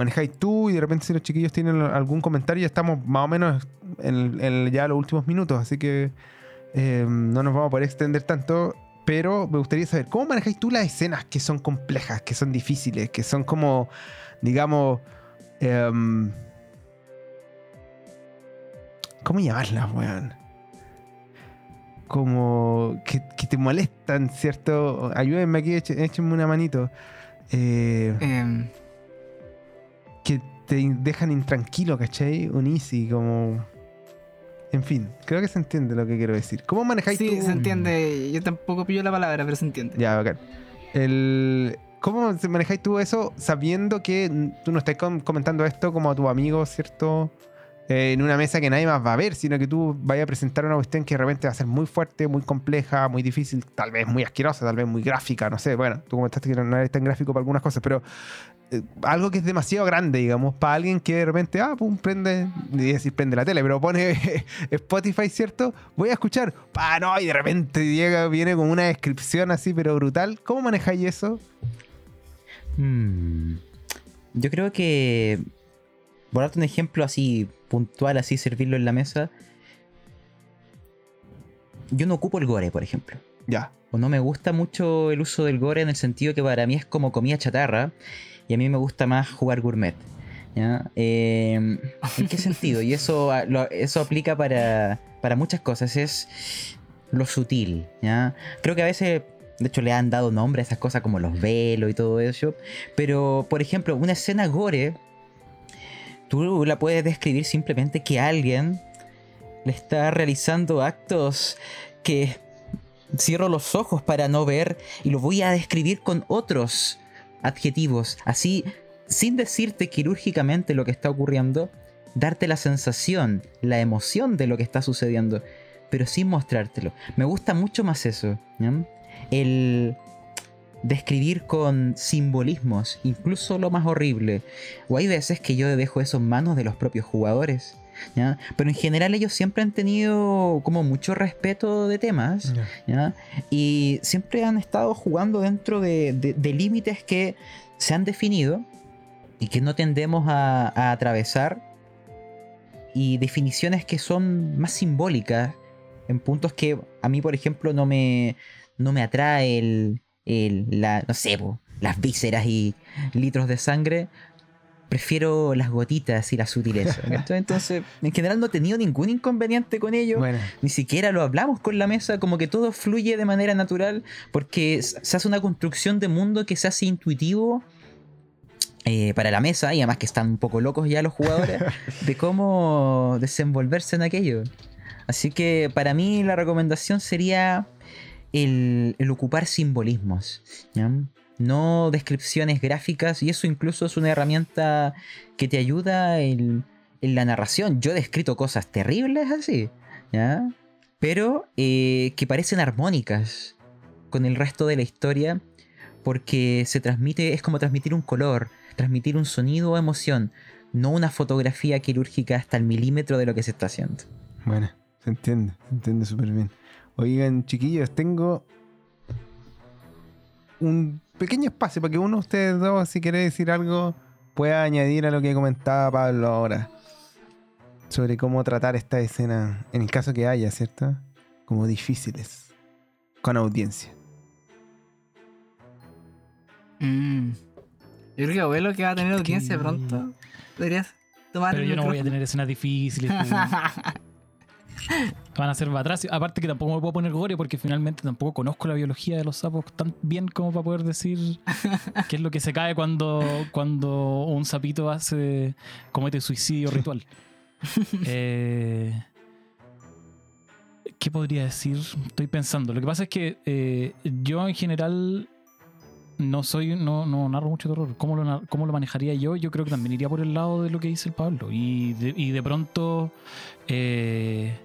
Speaker 1: manejáis tú y de repente si los chiquillos tienen algún comentario, ya estamos más o menos en, ya los últimos minutos, así que eh, no nos vamos a poder extender tanto. Pero me gustaría saber, ¿cómo manejáis tú las escenas que son complejas, que son difíciles, que son como, digamos, em, ¿cómo llamarlas, weón? como que, que te molestan, ¿cierto? Ayúdenme aquí, échenme una manito. Eh,
Speaker 3: Em,
Speaker 1: que te dejan intranquilo, ¿cachai? Un easy, como... En fin, creo que se entiende lo que quiero decir. ¿Cómo manejáis
Speaker 3: sí,
Speaker 1: tú?
Speaker 3: se entiende. Yo tampoco pillo la palabra, pero se entiende.
Speaker 1: Ya, bacán. El... ¿Cómo manejáis tú eso sabiendo que tú no estás com- comentando esto como a tu amigo, ¿cierto? Eh, en una mesa que nadie más va a ver, sino que tú vayas a presentar una cuestión que de repente va a ser muy fuerte, muy compleja, muy difícil, tal vez muy asquerosa, tal vez muy gráfica, no sé. Bueno, tú comentaste que no eres tan gráfico para algunas cosas, pero eh, algo que es demasiado grande, digamos, para alguien que de repente, ah, pum, prende, decir prende la tele, pero pone Spotify, ¿cierto? Voy a escuchar, pa, no, y de repente llega, viene con una descripción así, pero brutal. ¿Cómo manejáis eso?
Speaker 4: Mm, Yo creo que. Por darte un ejemplo así puntual, así servirlo en la mesa. Yo no ocupo el gore, por ejemplo.
Speaker 1: Ya.
Speaker 4: O no me gusta mucho el uso del gore en el sentido que para mí es como comida chatarra. Y a mí me gusta más jugar gourmet. Eh, ¿En qué sentido? Y eso, eso aplica para, para muchas cosas. Es lo sutil. Creo que a veces, de hecho, le han dado nombre a esas cosas como los velos y todo eso. Pero, por ejemplo, una escena gore, tú la puedes describir simplemente que alguien le está realizando actos que cierro los ojos para no ver y lo voy a describir con otros adjetivos. Así, sin decirte quirúrgicamente lo que está ocurriendo, darte la sensación, la emoción de lo que está sucediendo, pero sin mostrártelo. Me gusta mucho más eso. El describir con simbolismos, incluso lo más horrible. O hay veces que yo dejo eso en manos de los propios jugadores. ¿Ya? Pero en general ellos siempre han tenido como mucho respeto de temas. ¿ya? Y siempre han estado jugando dentro de, de- de límites que se han definido y que no tendemos a, a atravesar. Y definiciones que son más simbólicas en puntos que a mí, por ejemplo, no me, no me atrae el, el- la, no sé, po, las vísceras y litros de sangre. Prefiero las gotitas y la sutileza. Entonces, en general no he tenido ningún inconveniente con ello
Speaker 1: Bueno,
Speaker 4: ni siquiera lo hablamos con la mesa, como que todo fluye de manera natural, porque se hace una construcción de mundo que se hace intuitivo eh, para la mesa, y además que están un poco locos ya los jugadores, de cómo desenvolverse en aquello. Así que para mí la recomendación sería el, el ocupar simbolismos, ¿ya? No descripciones gráficas, y eso incluso es una herramienta que te ayuda en, en la narración. Yo he descrito cosas terribles así, ¿ya? Pero eh, que parecen armónicas con el resto de la historia, porque se transmite, es como transmitir un color, transmitir un sonido o emoción, no una fotografía quirúrgica hasta el milímetro de lo que se está haciendo.
Speaker 1: bueno, se entiende, se entiende súper bien. Oigan, chiquillos, tengo un pequeño espacio para que uno de ustedes dos, si quiere decir algo, pueda añadir a lo que comentaba Pablo ahora. Sobre cómo tratar esta escena, en el caso que haya, ¿cierto? Como difíciles. Con audiencia.
Speaker 3: Mm. Yo creo que abuelo que va a tener audiencia pronto. Deberías tomar
Speaker 2: Pero yo no voy a tener escenas difíciles. Van a ser atrás. Aparte que tampoco me puedo poner gore porque finalmente tampoco conozco la biología de los sapos tan bien como para poder decir qué es lo que se cae cuando, cuando un sapito hace comete suicidio ritual. Eh, ¿Qué podría decir? Estoy pensando. Lo que pasa es que eh, yo en general no soy, no, no narro mucho terror. ¿Cómo lo, ¿Cómo lo manejaría yo? Yo creo que también iría por el lado de lo que dice el Pablo. Y de, y de pronto eh,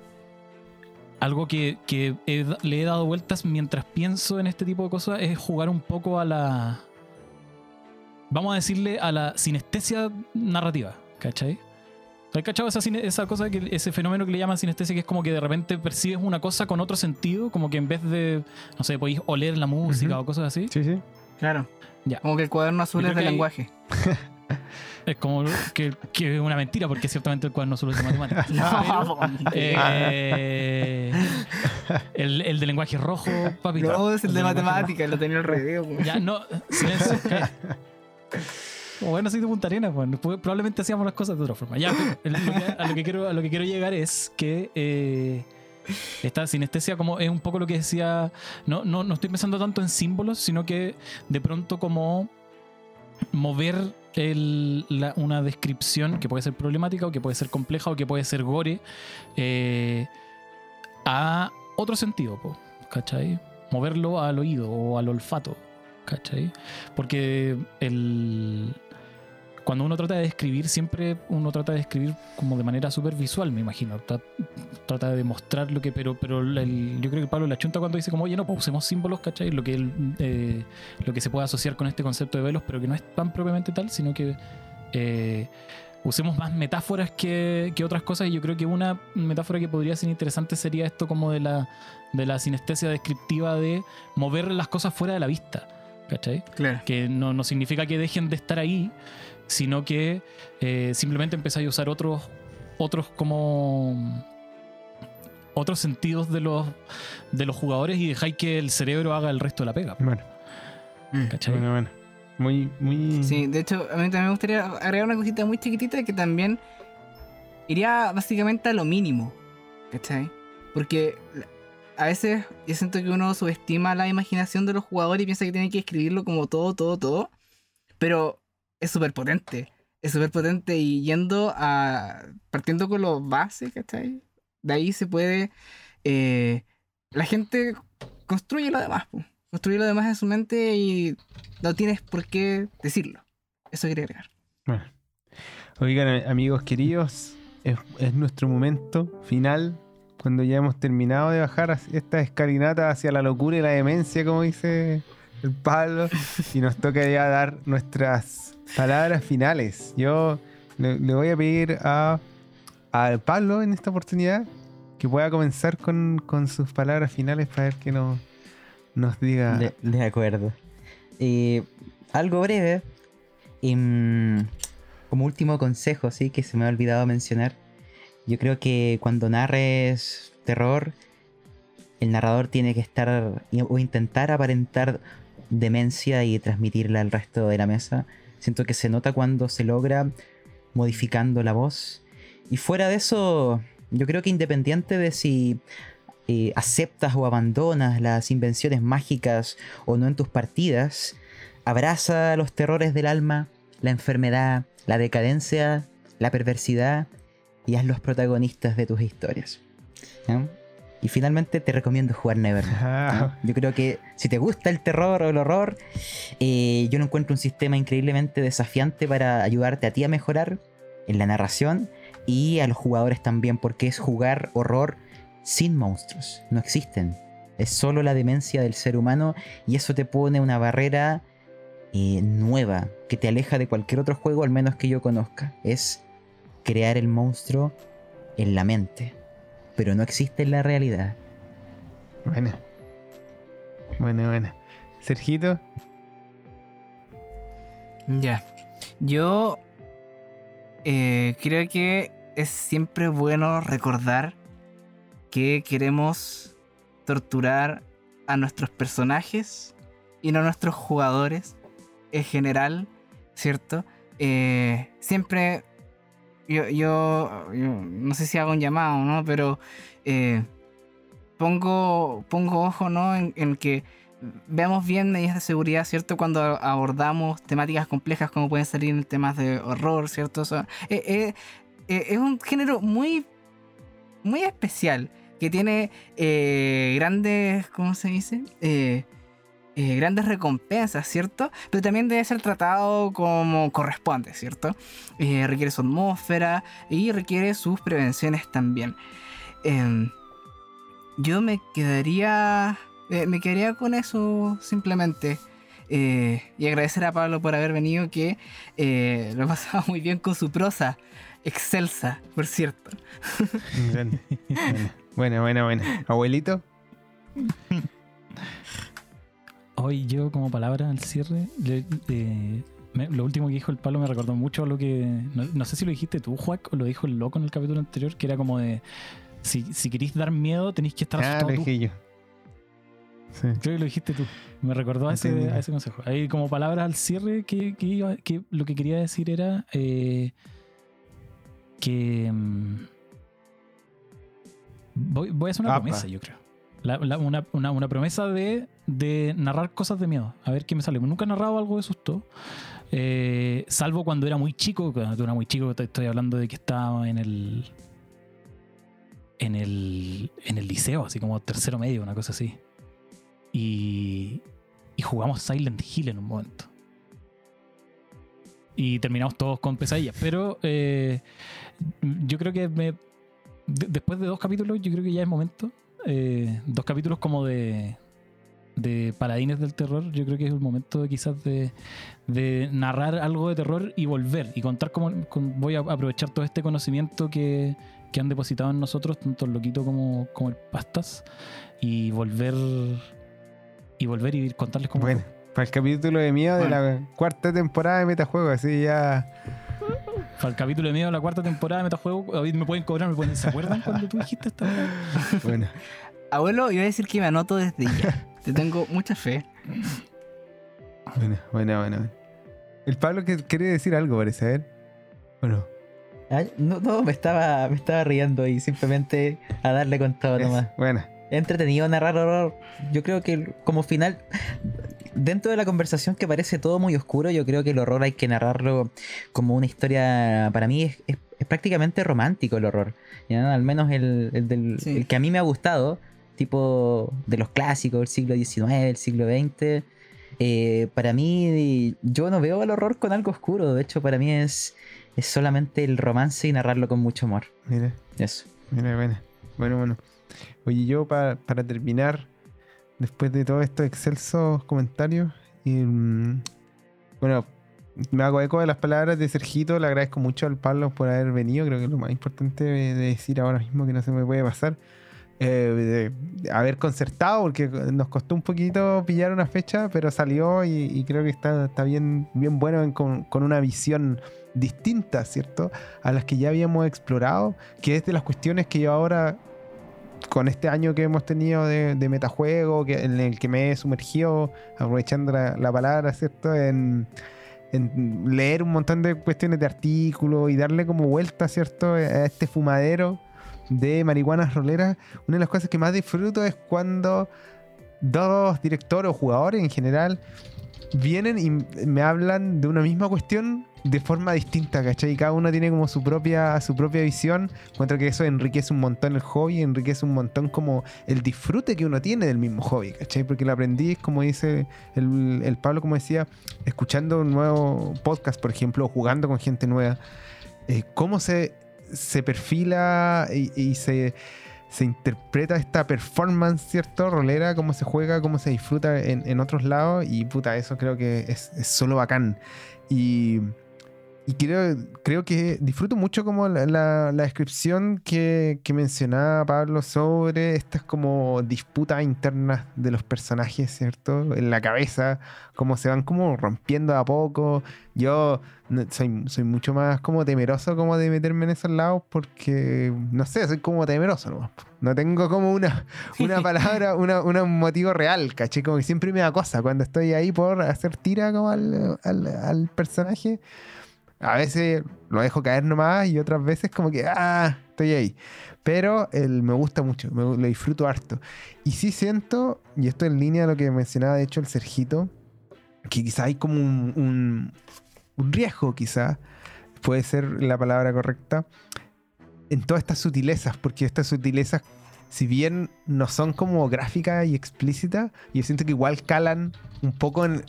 Speaker 2: algo que, que he le he dado vueltas mientras pienso en este tipo de cosas es jugar un poco a la. Vamos a decirle a la sinestesia narrativa, ¿cachai? ¿Has cachado esa, esa cosa, que, ese fenómeno que le llaman sinestesia, que es como que de repente percibes una cosa con otro sentido, como que en vez de, no sé, podéis oler la música o cosas así?
Speaker 1: Sí, sí.
Speaker 3: Claro.
Speaker 2: Ya.
Speaker 3: Como que el cuaderno azul es de
Speaker 2: hay-
Speaker 3: lenguaje.
Speaker 2: Es como que, que es una mentira, porque ciertamente el solo es de matemáticas.
Speaker 3: No,
Speaker 2: eh, el, el de lenguaje rojo, papi.
Speaker 3: no, es el de
Speaker 2: lenguaje
Speaker 3: matemáticas, lo tenía al revés.
Speaker 2: Ya, no, silencio. calla. Bueno, soy de Punta Arenas, bueno, probablemente hacíamos las cosas de otra forma. Ya, el- a, lo que quiero, a lo que quiero llegar es que eh, Esta sinestesia como es un poco lo que decía, no, no, no estoy pensando tanto en símbolos, sino que de pronto como mover una descripción que puede ser problemática o que puede ser compleja o que puede ser gore eh, a otro sentido, po, ¿cachai? Moverlo al oído o al olfato, ¿cachai? Porque el, cuando uno trata de describir, siempre uno trata de describir como de manera súper visual, me imagino. Tra- Trata de demostrar lo que, pero, pero el- yo creo que Pablo la chunta cuando dice como, oye, no, pues usemos símbolos, ¿cachai? Lo que, él, eh, lo que se puede asociar con este concepto de velos, pero que no es tan propiamente tal, sino que eh, usemos más metáforas que, que otras cosas. Y yo creo que una metáfora que podría ser interesante sería esto como de la, de la sinestesia descriptiva de mover las cosas fuera de la vista, ¿cachai?
Speaker 3: Claro.
Speaker 2: que no, no significa que dejen de estar ahí, sino que eh, simplemente empezáis a usar otros, otros como otros sentidos de los de los jugadores y dejáis que el cerebro haga el resto de la pega.
Speaker 1: Bueno,
Speaker 3: Mm.
Speaker 2: ¿Cachai?
Speaker 1: bueno, bueno. Muy, muy.
Speaker 3: Sí, de hecho, a mí también me gustaría agregar una cosita muy chiquitita que también iría básicamente a lo mínimo. ¿Cachai? Porque a veces yo siento que uno subestima la imaginación de los jugadores y piensa que tiene que escribirlo como todo, todo, todo. Pero es súper potente. Es súper potente y yendo a. partiendo con los bases, ¿cachai? De ahí se puede. eh, la gente construye lo demás, po. construye lo demás en su mente y no tienes por qué decirlo. Eso quería agregar.
Speaker 1: Bueno. Oigan, amigos queridos, es, es nuestro momento final. Cuando ya hemos terminado de bajar esta escalinata hacia la locura y la demencia, como dice el Pablo, y nos toca ya dar nuestras palabras finales. Yo le, voy a pedir a, al Pablo en esta oportunidad que pueda comenzar con, con sus palabras finales para ver que nos, nos diga.
Speaker 4: De, de acuerdo. Eh, algo breve. em, como último consejo, sí, que se me ha olvidado mencionar. Yo creo que cuando narres terror, el narrador tiene que estar o intentar aparentar demencia y transmitirla al resto de la mesa. Siento que se nota cuando se logra modificando la voz. Y fuera de eso, yo creo que independiente de si eh, aceptas o abandonas las invenciones mágicas o no en tus partidas, abraza los terrores del alma, la enfermedad, la decadencia, la perversidad y hazlos protagonistas de tus historias. Y finalmente te recomiendo jugar Nevermore.
Speaker 1: Ah,
Speaker 4: Yo creo que si te gusta el terror o el horror, eh, yo lo encuentro un sistema increíblemente desafiante para ayudarte a ti a mejorar en la narración y a los jugadores también, porque es jugar horror sin monstruos. No existen. Es solo la demencia del ser humano y eso te pone una barrera eh, nueva que te aleja de cualquier otro juego, al menos que yo conozca. Es crear el monstruo en la mente, pero no existe en la realidad.
Speaker 1: buena. Buena, buena. Sergito,
Speaker 3: Ya. Yo eh, creo que es siempre bueno recordar que queremos torturar a nuestros personajes y no a nuestros jugadores en general, ¿cierto? Eh, siempre yo, yo, no sé si hago un llamado, ¿no? Pero eh, pongo, pongo ojo, ¿no? En, que veamos bien medidas de seguridad, ¿cierto? Cuando abordamos temáticas complejas como pueden salir en temas de horror, ¿cierto? O eh, eh, es un género muy, muy especial que tiene grandes, ¿cómo se dice? Eh, grandes recompensas, ¿cierto? Pero también debe ser tratado como corresponde, ¿cierto? Eh, requiere su atmósfera y requiere sus prevenciones también. Em, yo me quedaría eh, me quedaría con eso simplemente. Eh, y agradecer a Pablo por haber venido, que eh, lo he pasado muy bien con su prosa. Excelsa, por cierto.
Speaker 1: Grande. Buena, buena, buena. Abuelito,
Speaker 2: Hoy yo como palabra al cierre, le- eh, me- lo último que dijo el Pablo me recordó mucho a lo que, no, no sé si lo dijiste tú, Juac, o lo dijo el loco en el capítulo anterior, que era como de, si, si queréis dar miedo tenéis que estar
Speaker 1: ah, lo dije yo. Sí.
Speaker 2: Creo que lo dijiste tú. Me recordó a ese,
Speaker 1: Entendí.
Speaker 2: a ese consejo. Ahí como palabras al cierre que, que iba- que lo que quería decir era eh, que mm, Voy, voy a hacer una
Speaker 1: Apa.
Speaker 2: promesa, yo creo. La- la- una, una- una promesa de, de narrar cosas de miedo. A ver qué me sale. Nunca he narrado algo de susto. Eh, salvo cuando era muy chico. Cuando era muy chico, estoy hablando de que estaba en el. En el. En el liceo, así como tercero medio, una cosa así. Y. Y jugamos Silent Hill en un momento. Y terminamos todos con pesadillas. Pero eh, yo creo que me, de- después de dos capítulos, yo creo que ya es momento. eh, dos capítulos como de, de paladines del terror. Yo creo que es el momento de, quizás de, de narrar algo de terror y volver y contar cómo con- voy a aprovechar todo este conocimiento que, que han depositado en nosotros, tanto el loquito como, como el pastas, y volver y volver y contarles cómo.
Speaker 1: Bueno, para el capítulo de miedo de la cuarta temporada de Metajuego, así ya.
Speaker 2: Para el capítulo de miedo de la cuarta temporada de Metajuego, hoy me pueden cobrar, me pueden, ¿se acuerdan cuando tú dijiste esta?
Speaker 1: Bueno,
Speaker 3: Abuelo, iba a decir que me anoto desde ya. Te tengo mucha fe.
Speaker 1: bueno, bueno, bueno. El Pablo que quiere decir algo, parece, a ver. Bueno,
Speaker 4: Ay, no, no, me estaba, me estaba riendo y simplemente a darle con todo
Speaker 1: es-
Speaker 4: nomás.
Speaker 1: bueno.
Speaker 4: He entretenido narrar horror. Yo creo que como final, dentro de la conversación que parece todo muy oscuro, yo creo que el horror hay que narrarlo como una historia, para mí es, es- es prácticamente romántico el horror. ¿ya? Al menos el, el del-
Speaker 3: Sí.
Speaker 4: el que a mí me ha gustado, tipo de los clásicos del siglo XIX, del siglo XX. eh, para mí, yo no veo el horror con algo oscuro. De hecho, para mí es, es solamente el romance y narrarlo con mucho amor.
Speaker 1: Mira,
Speaker 4: Eso.
Speaker 1: mira, bueno. Bueno, bueno. Oye, yo pa- para terminar, después de todos estos excelsos comentarios, y, mm, bueno, me hago eco de las palabras de Sergito, le agradezco mucho al Pablo por haber venido, creo que es lo más importante de decir ahora mismo que no se me puede pasar. Eh, haber concertado, porque nos costó un poquito pillar una fecha, pero salió y, creo que está, está bien, bien bueno en- con, con una visión distinta, ¿cierto? A las que ya habíamos explorado, que es de las cuestiones que yo ahora, con este año que hemos tenido de, metajuego, que, en el que me he sumergido, aprovechando la, la palabra, ¿cierto? En, en leer un montón de cuestiones de artículos y darle como vuelta, ¿cierto? A este fumadero de marihuanas roleras. Una de las cosas que más disfruto es cuando dos directores o jugadores en general vienen y me hablan de una misma cuestión de forma distinta, ¿cachai? Y cada uno tiene como su propia, su propia visión. Encuentro que eso enriquece un montón el hobby, enriquece un montón como el disfrute que uno tiene del mismo hobby, ¿cachai? Porque lo aprendí, como dice el, el Pablo, como decía, escuchando un nuevo podcast, por ejemplo, o jugando con gente nueva, eh, cómo se, se perfila y, y se, se interpreta esta performance, ¿cierto? Rolera, cómo se juega, cómo se disfruta en, en otros lados y puta, eso creo que es, es solo bacán. Y, y creo, creo que disfruto mucho como la, la- la descripción que, que mencionaba Pablo sobre estas como disputas internas de los personajes, ¿cierto? En la cabeza, cómo se van como rompiendo a poco. Yo soy, soy mucho más como temeroso como de meterme en esos lados porque, no sé, soy como temeroso nomás. No tengo como una, una palabra, una, una- un motivo real, ¿caché? Como que siempre me da cosa cuando estoy ahí por hacer tira como al, al- al personaje. A veces lo dejo caer nomás y otras veces como que, ah, estoy ahí. Pero el, me gusta mucho, me- lo disfruto harto. Y sí siento, y esto en línea a lo que mencionaba de hecho el Sergito, que quizá hay como un riesgo, quizá, puede ser la palabra correcta, en todas estas sutilezas, porque estas sutilezas, si bien no son como gráficas y explícitas, yo siento que igual calan un poco en-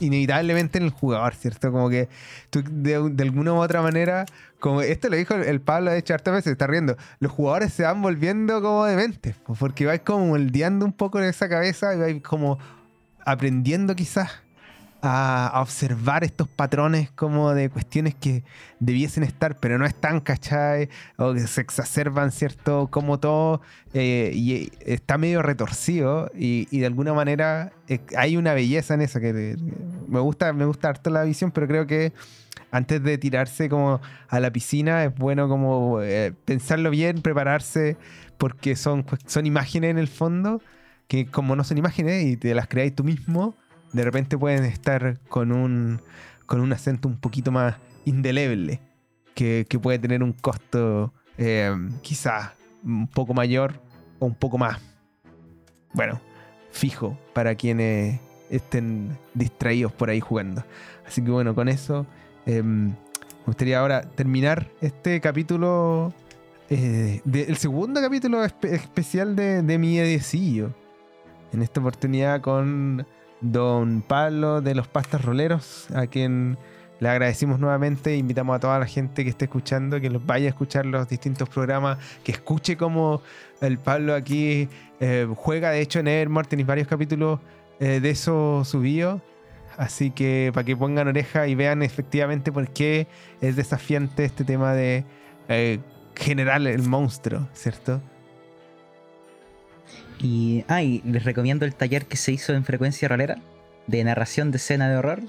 Speaker 1: inevitablemente en el jugador, ¿cierto? Como que tú de, de alguna u otra manera, como esto lo dijo el, Pablo, de hecho, veces está riendo, los jugadores se van volviendo como dementes, porque vais como moldeando un poco en esa cabeza y vais como aprendiendo quizás a, observar estos patrones como de cuestiones que debiesen estar, pero no están, ¿cachai? O que se exacerban, ¿cierto? Como todo eh, y eh, está medio retorcido y, de alguna manera eh, hay una belleza en eso que me gusta, me gusta harto la visión, pero creo que antes de tirarse como a la piscina es bueno como pensarlo bien, prepararse, porque son, son imágenes en el fondo que como no son imágenes y te las creáis tú mismo, de repente pueden estar con un, con un acento un poquito más indeleble, que, que puede tener un costo eh, quizás un poco mayor o un poco más. Bueno, fijo para quienes estén distraídos por ahí jugando. Así que bueno, con eso em, me gustaría ahora terminar este capítulo, eh, el segundo capítulo espe- especial de, de mi edecillo. En esta oportunidad con don Pablo de los Pastas Roleros, a quien le agradecimos nuevamente. Invitamos a toda la gente que esté escuchando, que los vaya a escuchar los distintos programas, que escuche cómo el Pablo aquí eh, juega. De hecho, en Evermore tenéis varios capítulos eh, de eso subidos. Así que para que pongan oreja y vean efectivamente por qué es desafiante este tema de eh, generar el monstruo, ¿cierto?
Speaker 4: Y, ah, y les recomiendo el taller que se hizo en Frecuencia Rolera de narración de escena de horror.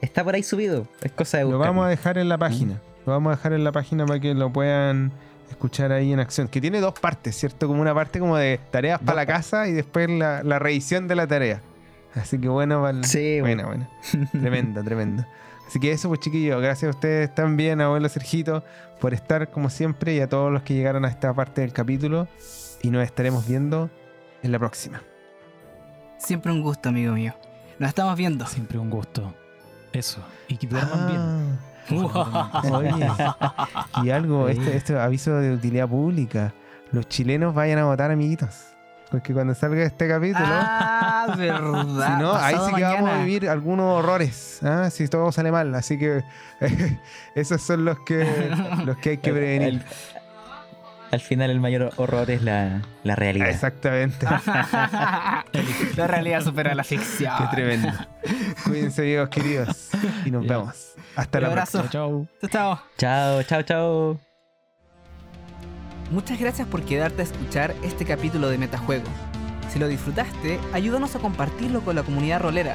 Speaker 4: Está por ahí subido, es cosa de
Speaker 1: Lo
Speaker 4: buscar.
Speaker 1: vamos a dejar en la página. Lo vamos a dejar en la página para que lo puedan escuchar ahí en acción. Que tiene dos partes, ¿cierto? Como una parte como de tareas para la casa y después la, la revisión de la tarea. Así que bueno, val-
Speaker 4: Sí,
Speaker 1: bueno, bueno. tremendo, tremendo. Así que eso, pues chiquillos, gracias a ustedes también, abuelo Sergito, por estar como siempre y a todos los que llegaron a esta parte del capítulo. Y nos estaremos viendo en la próxima.
Speaker 3: Siempre un gusto, amigo mío. Nos estamos viendo.
Speaker 2: Siempre un gusto. Eso. Y que duerman bien.
Speaker 1: Ah, Oye, y algo, este, este aviso de utilidad pública. Los chilenos vayan a votar, amiguitos. Porque cuando salga este capítulo,
Speaker 3: Ah, verdad.
Speaker 1: si no, ahí sí que vamos a vivir algunos horrores. ¿ah? Si todo sale mal. Así que esos son los que, los que hay que
Speaker 4: El-
Speaker 1: prevenir.
Speaker 4: el- al final el mayor horror es la, la realidad.
Speaker 1: Exactamente.
Speaker 3: La realidad supera la ficción.
Speaker 1: Qué tremendo. Cuídense, amigos queridos. Y nos vemos. Hasta
Speaker 3: Un
Speaker 1: la
Speaker 3: abrazo.
Speaker 1: próxima.
Speaker 3: Chao, chao.
Speaker 4: Chao, chao, chao.
Speaker 3: Muchas gracias por quedarte a escuchar este capítulo de Metajuego. Si lo disfrutaste, ayúdanos a compartirlo con la comunidad rolera.